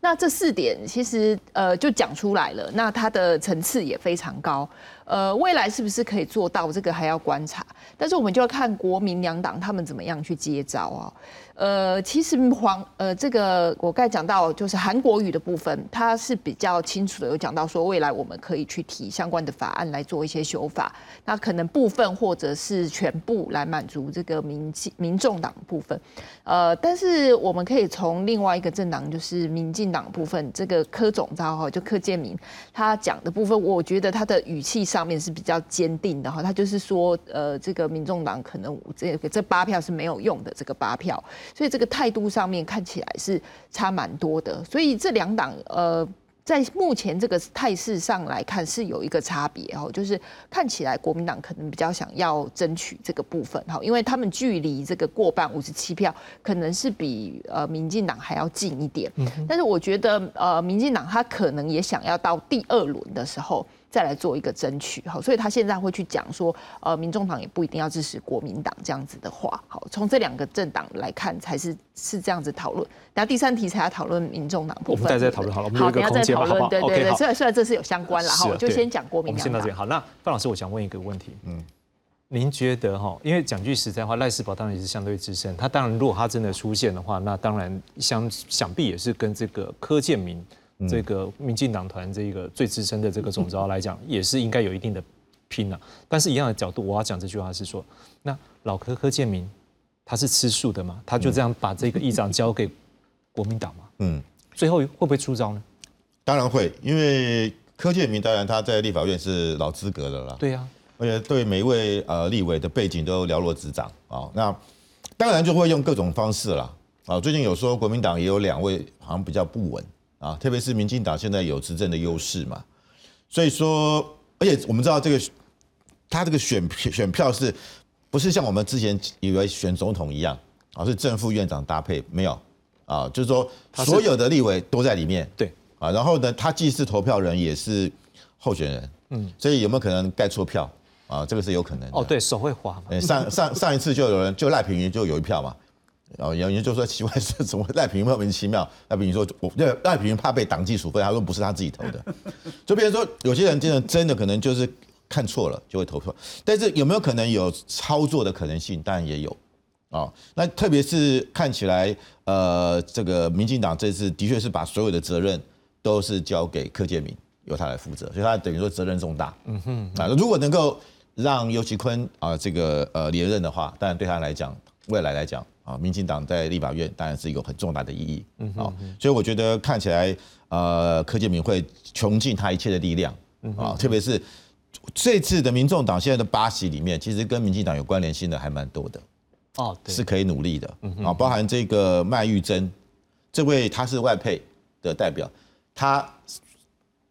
那这四点其实呃就讲出来了，那它的层次也非常高，呃，未来是不是可以做到这个还要观察，但是我们就要看国民两党他们怎么样去接招啊。呃，其实黄呃这个我刚才讲到就是韩国语的部分，它是比较清楚的有讲到说未来我们可以去提相关的法案来做一些修法，那可能部分或者是全部来满足这个民民众党部分，呃，但是我们可以从另外一个政党就是民进党部分，这个柯总召哈就柯建明他讲的部分，我觉得他的语气上面是比较坚定的哈，他就是说呃这个民众党可能这个这八票是没有用的这个八票。所以这个态度上面看起来是差蛮多的，所以这两党呃，在目前这个态势上来看是有一个差别哦，就是看起来国民党可能比较想要争取这个部分哈，因为他们距离这个过半五十七票，可能是比呃民进党还要近一点，但是我觉得呃民进党他可能也想要到第二轮的时候。再来做一个争取，好，所以他现在会去讲说，呃，民众党也不一定要支持国民党这样子的话，好，从这两个政党来看，才是是这样子讨论。然后第三题才要讨论民众党部分，我们再再讨论好了，我们好，有一个你要再讨论，空间嘛好不好？对对对，虽然虽然这是有相关了哈，是我就先讲国民两党我们先到这边。好，那范老师，我想问一个问题，嗯，您觉得哈，因为讲句实在话，赖世宝当然也是相对资深，他当然如果他真的出现的话，那当然相想必也是跟这个柯建明这个民进党团这个最资深的这个总召来讲，也是应该有一定的拼了、但是一样的角度，我要讲这句话是说，那老柯柯建明他是吃素的嘛，他就这样把这个议长交给国民党嘛，嗯，最后会不会出招呢？当然会，因为柯建明当然他在立法院是老资格的了，对呀、而且对每一位呃立委的背景都了若指掌啊。那当然就会用各种方式啦。啊。最近有说国民党也有两位好像比较不稳啊，特别是民进党现在有执政的优势嘛，所以说，而且我们知道这个他这个选选票是不是像我们之前以为选总统一样啊，是正副院长搭配没有啊？就是说所有的立委都在里面，对啊，然后呢，他既是投票人也是候选人，嗯，所以有没有可能盖错票啊？这个是有可能的。哦，对手会滑上上上一次就有人就赖品妤就有一票嘛，然后有人就说奇怪是怎么赖品妤莫名其妙，赖品妤说我赖赖品妤怕被党纪处分，他说不是他自己投的，就变成说有些人真的真的可能就是看错了就会投票，但是有没有可能有操作的可能性？当然也有。啊、那特别是看起来，呃，这个民进党这次的确是把所有的责任都是交给柯建明，由他来负责，所以他等于说责任重大。嗯哼，啊，如果能够让尤其坤啊这个呃连任的话，当然对他来讲，未来来讲啊，民进党在立法院当然是有很重大的意义。嗯好，所以我觉得看起来呃柯建明会穷尽他一切的力量啊，特别是这次的民众党现在的八席里面，其实跟民进党有关联性的还蛮多的。哦，对，是可以努力的哼啊，包含这个麦玉珍，这位他是外配的代表，他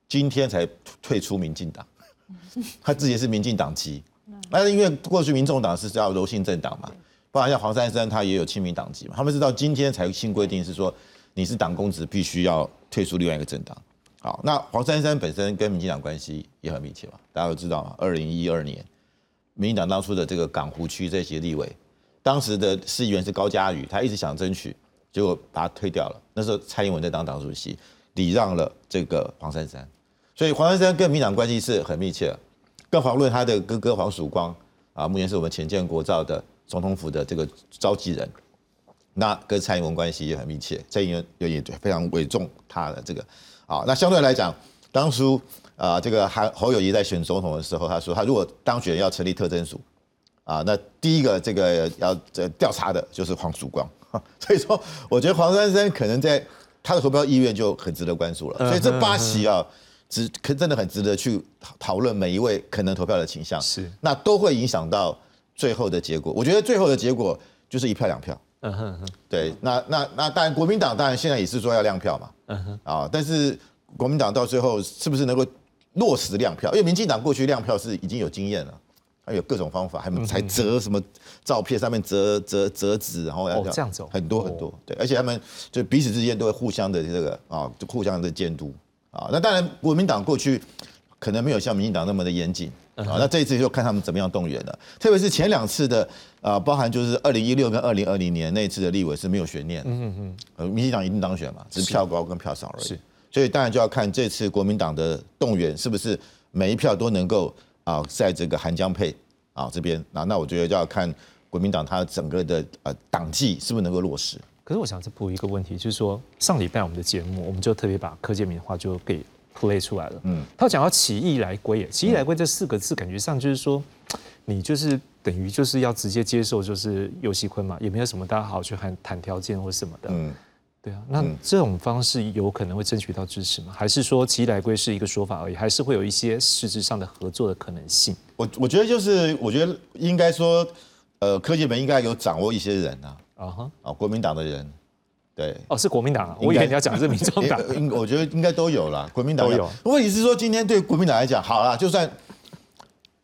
今天才退出民进党，他自己是民进党籍，那因为过去民众党是叫柔性政党嘛，不然像黄珊珊他也有亲民党籍嘛，他们是到今天才新规定是说你是党公职必须要退出另外一个政党。好，那黄珊珊本身跟民进党关系也很密切嘛，大家都知道嘛，二零一二年民进党当初的这个港湖区这些立委。当时的市议员是高嘉瑜，他一直想争取，结果把他推掉了。那时候蔡英文在当党主席，礼让了这个黄珊珊，所以黄珊珊跟民进党关系是很密切的。更遑论他的哥哥黄曙光啊，目前是我们前建国造的总统府的这个召集人，那跟蔡英文关系也很密切，蔡英文也也非常委重他的这个啊。那相对来讲，当初啊，这个韩侯友谊在选总统的时候，他说他如果当选要成立特侦署，啊，那第一个这个要这调查的就是黄曙光，所以说我觉得黄珊珊可能在他的投票意愿就很值得关注了。所以这八席啊，值可真的很值得去讨讨论每一位可能投票的倾向，是那都会影响到最后的结果。我觉得最后的结果就是一票两票。嗯哼哼，对，那那那当然国民党当然现在也是说要亮票嘛，嗯哼，啊，但是国民党到最后是不是能够落实亮票？因为民进党过去亮票是已经有经验了，还有各种方法，还还折什么照片上面折折折纸，然后要哦这样子哦很多很多，对，而且他们就彼此之间都会互相的这个啊，就互相的监督啊。那当然国民党过去可能没有像民进党那么的严谨嗯啊，那这一次就看他们怎么样动员了，特别是前两次的啊，包含就是二零一六跟二零二零年那一次的立委是没有悬念，嗯嗯呃，民进党一定当选嘛，只是票高跟票少而已。是，所以当然就要看这次国民党的动员是不是每一票都能够啊，在这个韩江配啊这边，那那我觉得就要看国民党它整个的呃党纪是不是能够落实。可是我想再补一个问题，就是说上礼拜我们的节目，我们就特别把柯建明的话就给 play 出来了。嗯，他讲到起义来归耶，起义来归这四个字，感觉上就是说，你就是等于就是要直接接受就是尤熙坤嘛，也没有什么大家好去谈谈条件或什么的。嗯，对啊，那这种方式有可能会争取到支持吗？还是说起义来归是一个说法而已？还是会有一些实质上的合作的可能性？我我觉得就是我觉得应该说，呃，柯建明应该有掌握一些人啊，啊哈，啊，国民党的人，对，哦，是国民党啊，我以为你要讲的是民众党。应我觉得应该都有啦，国民党都有。问题是说，今天对国民党来讲，好啦，就算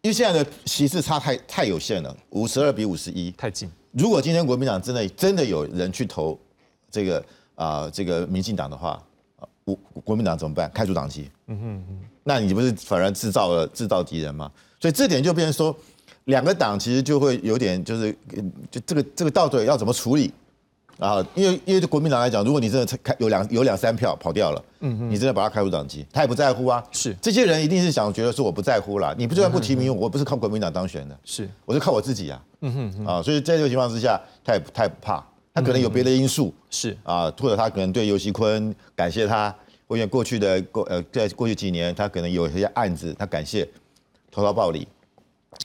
因为现在的席次差太太有限了，五十二比五十一，太近。如果今天国民党真的真的有人去投这个啊、这个民进党的话，啊国国民党怎么办？开除党籍，嗯哼哼那你不是反而制造了制造敌人吗？所以这点就变成说，两个党其实就会有点就是，呃就这个这个到底要怎么处理啊？因为因为对国民党来讲，如果你真的开有两有两三票跑掉了，嗯哼你真的把他开除党籍，他也不在乎啊。是这些人一定是想觉得说我不在乎啦，你不就算不提名我，我不是靠国民党当选的，是我是靠我自己啊。嗯哼嗯啊，所以在这个情况之下，他也不他也不怕，他可能有别的因素，是啊，或者他可能对尤熙坤感谢他，或者过去的过呃，在过去几年他可能有一些案子，他感谢投桃报李，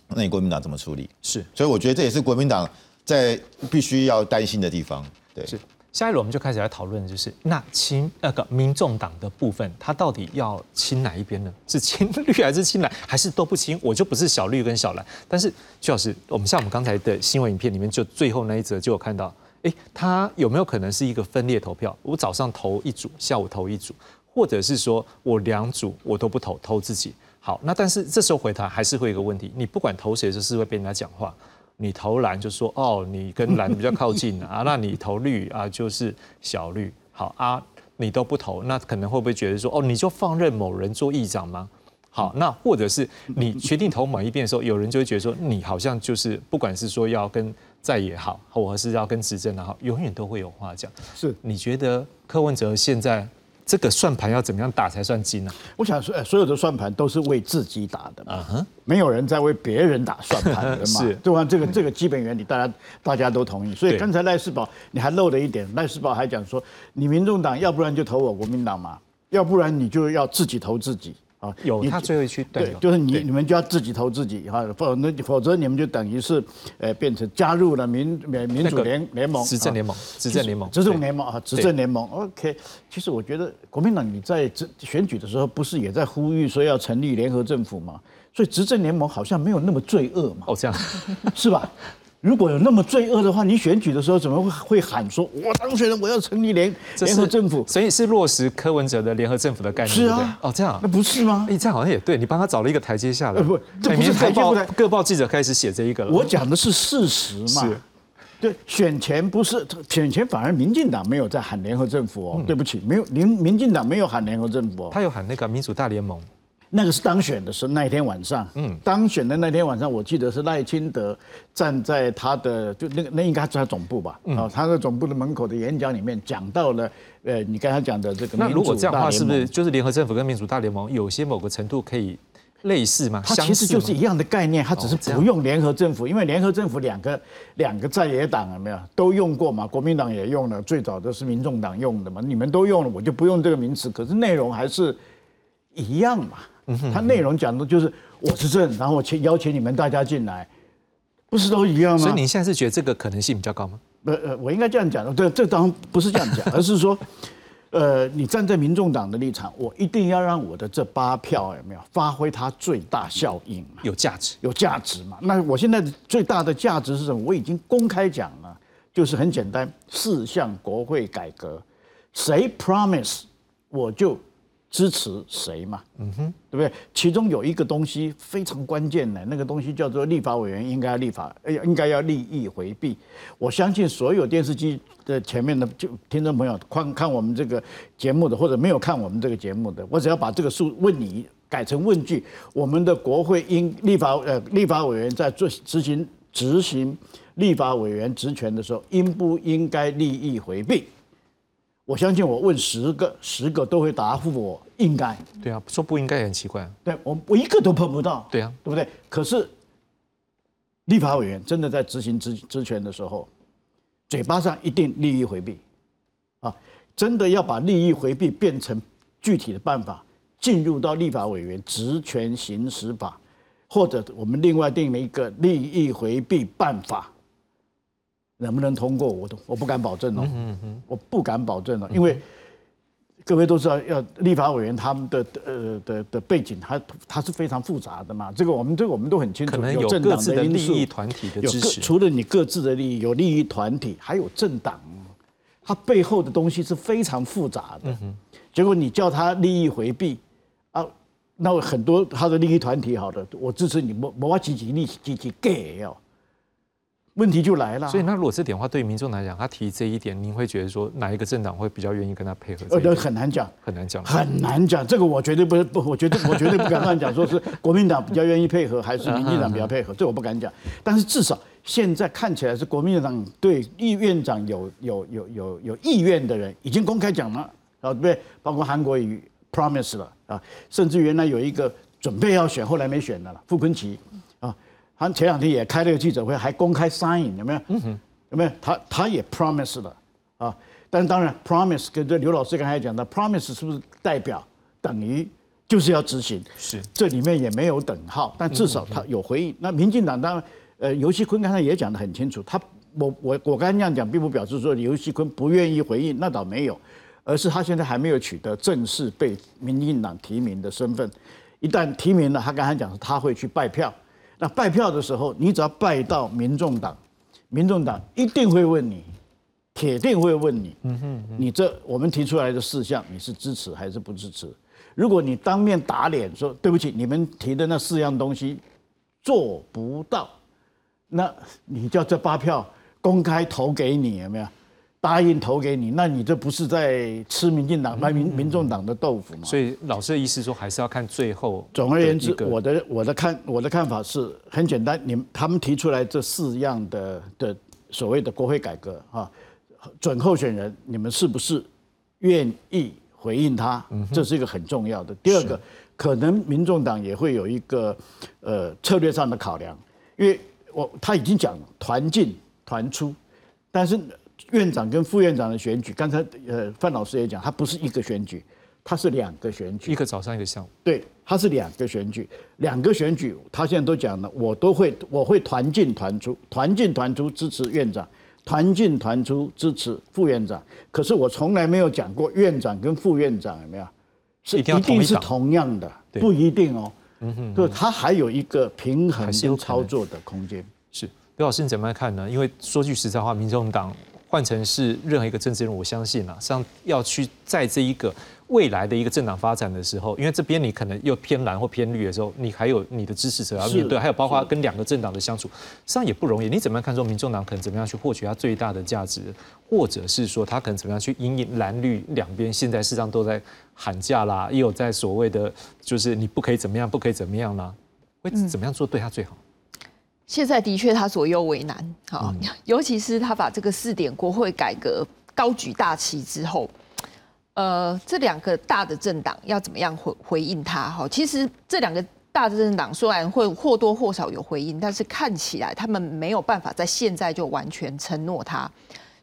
那你国民党怎么处理？是，所以我觉得这也是国民党在必须要担心的地方。对，是。下一轮我们就开始来讨论，就是那亲那个民众党的部分，他到底要亲哪一边呢？是亲绿还是亲蓝，还是都不亲？我就不是小绿跟小蓝。但是徐老师，我们像我们刚才的新闻影片里面，就最后那一则就有看到，哎，他有没有可能是一个分裂投票？我早上投一组，下午投一组，或者是说我两组我都不投，投自己。好，那但是这时候回答还是会有一个问题，你不管投谁，就是会被人家讲话。你投蓝就说哦，你跟蓝比较靠近啊，那你投绿啊就是小绿。好啊，你都不投，那可能会不会觉得说哦，你就放任某人做议长吗？好，那或者是你决定投某一边的时候，有人就会觉得说你好像就是不管是说要跟在也好，或者是要跟执政也好，永远都会有话讲。是，你觉得柯文哲现在这个算盘要怎么样打才算精呢、我想说，呃所有的算盘都是为自己打的嘛，没有人在为别人打算盘的嘛，是对吧？这个这个基本原理，大家大家都同意。所以对刚才赖世宝你还漏了一点，赖世宝还讲说，你民众党要不然就投我国民党嘛，要不然你就要自己投自己。啊，有他最后一句对就是你你们就要自己投自己哈，否那否则你们就等于是呃变成加入了民民民主联联盟执政联盟啊执政联盟执政联盟啊，执政联盟。OK。其实我觉得国民党你在这选举的时候不是也在呼吁说要成立联合政府吗？所以执政联盟好像没有那么罪恶嘛，哦这样。是吧？如果有那么罪恶的话，你选举的时候怎么会会喊说我当选了我要成立联这联合政府？所以是落实柯文哲的联合政府的概念。是啊哦，这样那不是吗？哎，这样好像也对，你帮他找了一个台阶下来。呃不这不是台阶各报记者开始写这一个了。我讲的是事实嘛。是对，选前不是选前，反而民进党没有在喊联合政府哦。嗯对不起，没有民民进党没有喊联合政府哦。他有喊那个民主大联盟，那个是当选的时候那一天晚上，嗯，当选的那天晚上，我记得是赖清德站在他的就那个那应该是他总部吧，嗯。啊，他的总部的门口的演讲里面讲到了，呃，你刚才讲的这个那如果这样的话，是不是就是联合政府跟民主大联盟有些某个程度可以类似吗？它其实就是一样的概念，它只是不用联合政府，因为联合政府两个两个在野党有没有？都用过嘛？国民党也用了，最早的是民众党用的嘛，你们都用了，我就不用这个名词，可是内容还是一样嘛。嗯哼它内容讲的就是我执政，然后我请邀请你们大家进来，不是都一样吗？所以你现在是觉得这个可能性比较高吗？呃呃，我应该这样讲的，这这当然不是这样讲，而是说，呃，你站在民众党的立场，我一定要让我的这八票有没有发挥它最大效应嘛？有价值，有价值嘛？那我现在最大的价值是什么？我已经公开讲了，就是很简单，四项国会改革，谁 promise 我就支持谁嘛。嗯哼，对不对？其中有一个东西非常关键的，那个东西叫做立法委员应该要立法，呃，应该要利益回避。我相信所有电视机的前面的就听众朋友看看我们这个节目的，或者没有看我们这个节目的，我只要把这个数问你改成问句：我们的国会应立法呃立法委员在做执行执行立法委员职权的时候，应不应该利益回避？我相信我问十个，十个都会答复我应该。对啊，说不应该也很奇怪。对我我一个都碰不到。对啊，对不对？可是立法委员真的在执行职职权的时候，嘴巴上一定利益回避，啊，真的要把利益回避变成具体的办法，进入到立法委员职权行使法，或者我们另外定了一个利益回避办法。能不能通过，我都我不敢保证哦，我不敢保证哦，因为各位都知道，要立法委员他们的呃的的背景，他他是非常复杂的嘛。这个我们这个我们都很清楚，可能有政党各自的利益团体的支持除了你各自的利益，有利益团体，还有政党，它背后的东西是非常复杂的。结果你叫他利益回避啊，那很多他的利益团体好的，我支持你，我我积极利积极 gay 哦，问题就来了。所以那如果这点的话，对于民众来讲，他提这一点，您会觉得说哪一个政党会比较愿意跟他配合这呃，那很难讲，很难讲，很难讲。这个我绝对不是不，我绝对我绝对不敢乱讲，说是国民党比较愿意配合，还是民进党比较配合，这我不敢讲。但是至少现在看起来是国民党对议院长有有有有有意愿的人已经公开讲了，啊，对不对？包括韩国瑜 promise 了啊，甚至原来有一个准备要选，后来没选的了，傅昆奇啊，他前两天也开了个记者会，还公开 sign 有没有？嗯有没有？他他也 promise 了啊，但是当然 promise 跟这刘老师刚才讲的 promise 是不是代表等于就是要执行？是这里面也没有等号，但至少他有回应。那民进党当然，呃，尤熙坤刚才也讲得很清楚，他我我我刚才那样讲，并不表示说尤熙坤不愿意回应，那倒没有，而是他现在还没有取得正式被民进党提名的身份。一旦提名了，他刚才讲他会去拜票。那拜票的时候，你只要拜到民众党，民众党一定会问你，铁定会问你，嗯哼，你这我们提出来的事项，你是支持还是不支持？如果你当面打脸说对不起，你们提的那四样东西做不到，那你叫这八票公开投给你有没有？答应投给你，那你这不是在吃民进党、民民众党的豆腐吗？所以老师的意思说，还是要看最后。总而言之我的我的看我的看法是很简单，你们他们提出来这四样的的所谓的国会改革啊，准候选人，你们是不是愿意回应他？这是一个很重要的。第二个，可能民众党也会有一个呃策略上的考量，因为我他已经讲了团进团出，但是院长跟副院长的选举，刚才呃范老师也讲，它不是一个选举，它是两个选举，一个早上一个下午。对，它是两个选举，两个选举，他现在都讲了，我都会，我会团进团出，团进团出支持院长，团进团出支持副院长。可是我从来没有讲过院长跟副院长有没有是一定是同样的，对不一定哦。嗯哼就它还有一个平衡操作的空间。是刘老师，你怎么样看呢？因为说句实在话，民众党换成是任何一个政治人物，我相信啊，实际上要去在这一个未来的一个政党发展的时候，因为这边你可能又偏蓝或偏绿的时候，你还有你的支持者要面对，还有包括跟两个政党的相处，实际上也不容易。你怎么样看说民众党可能怎么样去获取它最大的价值，或者是说他可能怎么样去引领蓝绿两边现在事实上都在喊价啦，也有在所谓的就是你不可以怎么样，不可以怎么样啦，会怎么样做对他最好？现在的确他左右为难，好，尤其是他把这个四点国会改革高举大旗之后，呃，这两个大的政党要怎么样回回应他？哈，其实这两个大的政党虽然会或多或少有回应，但是看起来他们没有办法在现在就完全承诺他，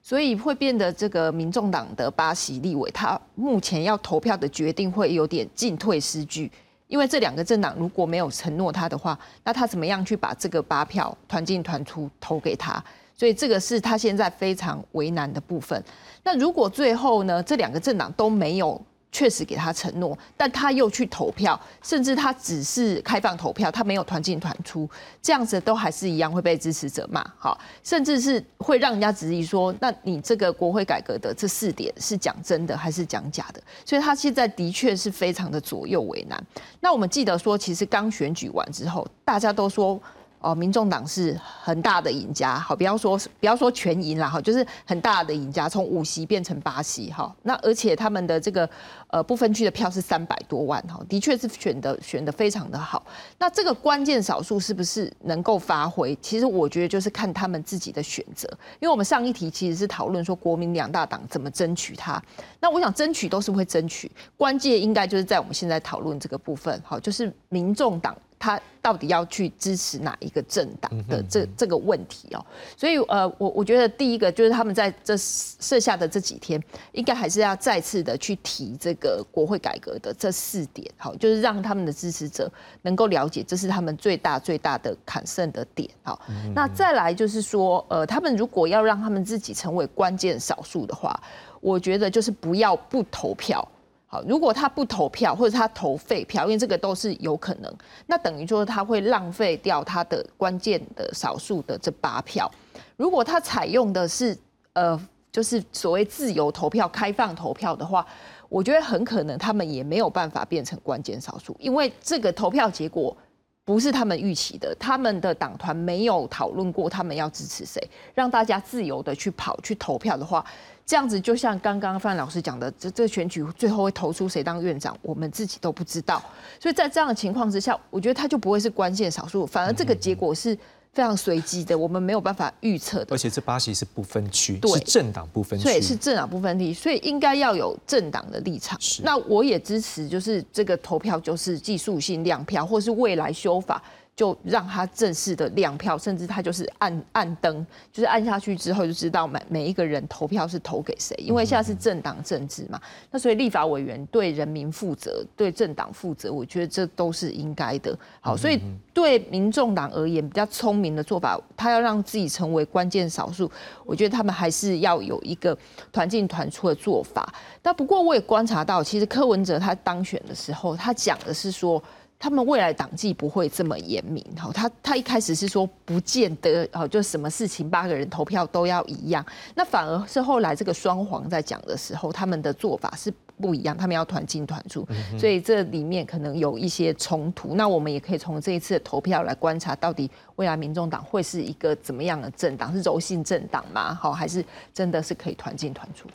所以会变得这个民众党的巴西立委，他目前要投票的决定会有点进退失据。因为这两个政党如果没有承诺他的话，那他怎么样去把这个八票团进团出投给他？所以这个是他现在非常为难的部分。那如果最后呢，这两个政党都没有确实给他承诺，但他又去投票，甚至他只是开放投票，他没有团进团出，这样子都还是一样会被支持者骂，好，甚至是会让人家质疑说，那你这个国会改革的这四点是讲真的还是讲假的？所以他现在的确是非常的左右为难。那我们记得说，其实刚选举完之后，大家都说。哦，民众党是很大的赢家，好，不要说不要说全赢啦，哈，就是很大的赢家，从五席变成八席，哈，那而且他们的这个呃不分区的票是三百多万，哈，的确是选的选的非常的好。那这个关键少数是不是能够发挥？其实我觉得就是看他们自己的选择，因为我们上一题其实是讨论说国民两大党怎么争取它，那我想争取都是会争取，关键应该就是在我们现在讨论这个部分，好，就是民众党。他到底要去支持哪一个政党的这这个问题哦，所以呃，我我觉得第一个就是他们在这设下的这几天，应该还是要再次的去提这个国会改革的这四点，好，就是让他们的支持者能够了解，这是他们最大最大的砍胜的点，好，那再来就是说，呃，他们如果要让他们自己成为关键少数的话，我觉得就是不要不投票。好，如果他不投票，或者他投废票，因为这个都是有可能，那等于说他会浪费掉他的关键的少数的这八票。如果他采用的是呃，就是所谓自由投票、开放投票的话，我觉得很可能他们也没有办法变成关键少数，因为这个投票结果不是他们预期的，他们的党团没有讨论过他们要支持谁，让大家自由的去跑去投票的话。这样子就像刚刚范老师讲的，这这选举最后会投出谁当院长，我们自己都不知道。所以在这样的情况之下，我觉得他就不会是关键少数，反而这个结果是非常随机的，我们没有办法预测的。而且这巴西是不分区，是政党不分区，对，是政党不分区，所以应该要有政党的立场。那我也支持，就是这个投票就是技术性量票，或是未来修法。就让他正式的亮票，甚至他就是按按灯，就是按下去之后就知道每每一个人投票是投给谁。因为现在是政党政治嘛，那所以立法委员对人民负责，对政党负责，我觉得这都是应该的。好，所以对民众党而言，比较聪明的做法，他要让自己成为关键少数，我觉得他们还是要有一个团进团出的做法。但不过我也观察到，其实柯文哲他当选的时候，他讲的是说。他们未来党纪不会这么严明，哈，他他一开始是说不见得，哦，就什么事情八个人投票都要一样，那反而是后来这个双黄在讲的时候，他们的做法是不一样，他们要团进团出，所以这里面可能有一些冲突。那我们也可以从这一次的投票来观察，到底未来民众党会是一个怎么样的政党，是柔性政党吗？好，还是真的是可以团进团出？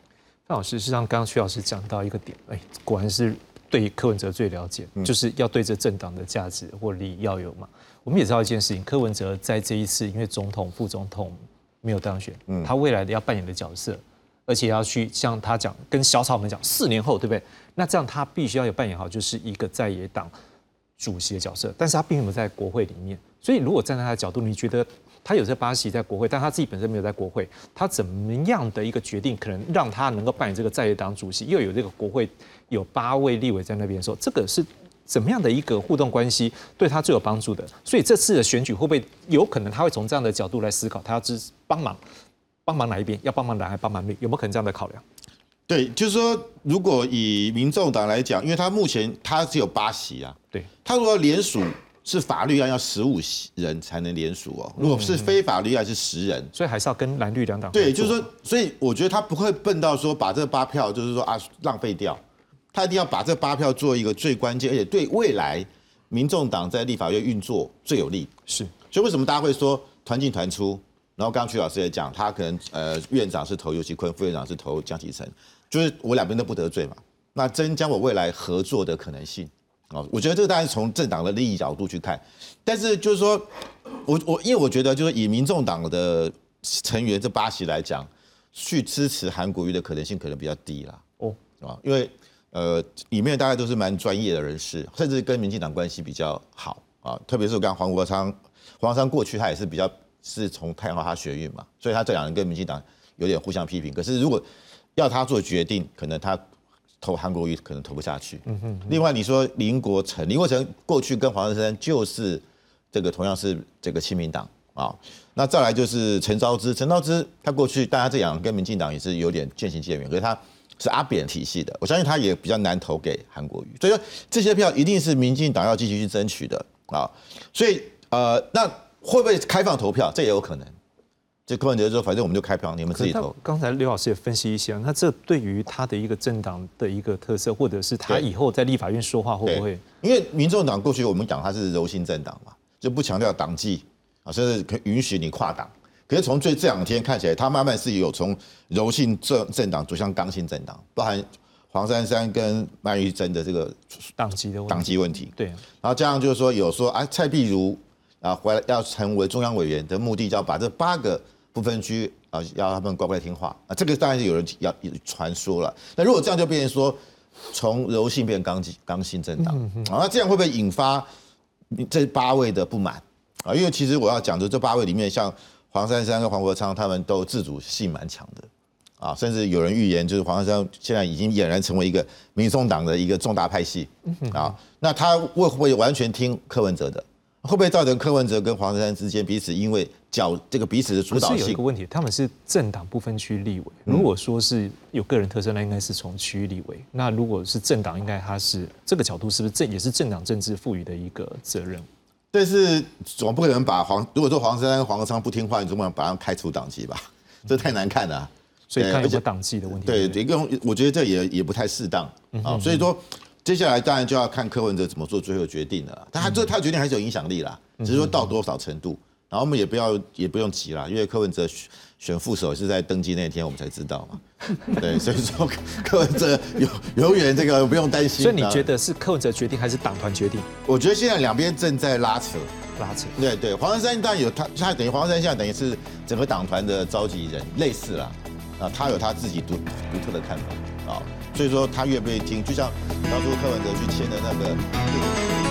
范老师，实际上刚刚徐老师讲到一个点，哎，果然是。对柯文哲最了解，就是要对这政党的价值或利益要有嘛。我们也知道一件事情，柯文哲在这一次因为总统、副总统没有当选，他未来的要扮演的角色，而且要去像他讲，跟小草们讲，四年后对不对？那这样他必须要有扮演好，就是一个在野党主席的角色，但是他并没有在国会里面。所以如果站在他的角度，你觉得？他有在巴西在国会，但他自己本身没有在国会。他怎么样的一个决定，可能让他能够扮演这个在野党主席，又有这个国会有八位立委在那边说，这个是怎么样的一个互动关系，对他最有帮助的？所以这次的选举会不会有可能他会从这样的角度来思考，他要支帮忙帮忙哪一边？要帮忙蓝还帮忙绿？有没有可能这样的考量？对，就是说，如果以民众党来讲，因为他目前他只有八席啊，对他如果联署。是法律案要十五人才能联署哦，如果是非法律案是十人，所以还是要跟蓝绿两党对，就是说，所以我觉得他不会笨到说把这八票就是说啊浪费掉，他一定要把这八票做一个最关键，而且对未来民众党在立法院运作最有利。是，所以为什么大家会说团进团出？然后刚刚曲老师也讲，他可能呃院长是投尤其坤，副院长是投江启臣，就是我两边都不得罪嘛，那增加我未来合作的可能性。哦，我觉得这个当然是从政党的利益角度去看，但是就是说，我我因为我觉得就是以民众党的成员这八席来讲，去支持韩国瑜的可能性可能比较低啦。哦，啊，因为呃里面大概都是蛮专业的人士，甚至跟民进党关系比较好啊，特别是我刚黄国昌，黄国昌过去他也是比较是从太阳花学运嘛，所以他这两人跟民进党有点互相批评。可是如果要他做决定，可能他投韩国瑜可能投不下去。嗯哼，另外你说林国成，林国成过去跟黄珊珊就是这个同样是这个亲民党啊，那再来就是陈昭之，陈昭之他过去大家这样跟民进党也是有点渐行渐远，可是他是阿扁体系的，我相信他也比较难投给韩国瑜，所以说这些票一定是民进党要继续去争取的啊，所以呃，那会不会开放投票？这也有可能。就柯文哲说，反正我们就开票，你们自己投。刚才刘老师也分析一下，那这对于他的一个政党的一个特色，或者是他以后在立法院说话会不会？因为民众党过去我们讲他是柔性政党嘛，就不强调党纪啊，甚至可允许你跨党。可是从最这两天看起来，他慢慢是有从柔性政政党走向刚性政党，包含黄珊珊跟麦玉珍的这个党籍的党籍问题。对，然后加上就是说有说啊，蔡碧如啊回来要成为中央委员的目的，就要把这八个。不分区啊，要他们乖乖听话啊，这个当然是有人要传说了。那如果这样就变成说，从柔性变刚刚性政党啊，那这样会不会引发这八位的不满啊？因为其实我要讲的这八位里面，像黄珊珊跟黄国昌他们都自主性蛮强的啊，甚至有人预言就是黄珊珊现在已经俨然成为一个民众党的一个重大派系啊，那他会不会完全听柯文哲的？会不会造成柯文哲跟黄珊珊之间彼此因为角这个彼此的主导性？有一个问题，他们是政党不分区立委。如果说是有个人特色，那应该是从区域立委。那如果是政党，应该他是这个角度，是不是政也是政党政治赋予的一个责任？但是总不可能把黄如果说黄珊珊、黄国昌不听话，你总不能把他们开除党籍吧？这太难看了。所以看有没有党纪的问题。对，一个我觉得这也也不太适当啊。所以说。接下来当然就要看柯文哲怎么做最后决定了，但他这他决定还是有影响力啦，只是说到多少程度。然后我们也不要也不用急啦，因为柯文哲选副手是在登记那天我们才知道嘛。对，所以说柯文哲永永远这个不用担心。所以你觉得是柯文哲决定还是党团决定？我觉得现在两边正在拉扯，拉扯。对对，黄珊珊当然有他，他等于黄珊珊现在等于是整个党团的召集人，类似啦啊，他有他自己独独特的看法啊。所以说他越不愿意听，就像当初柯文哲去签的那个。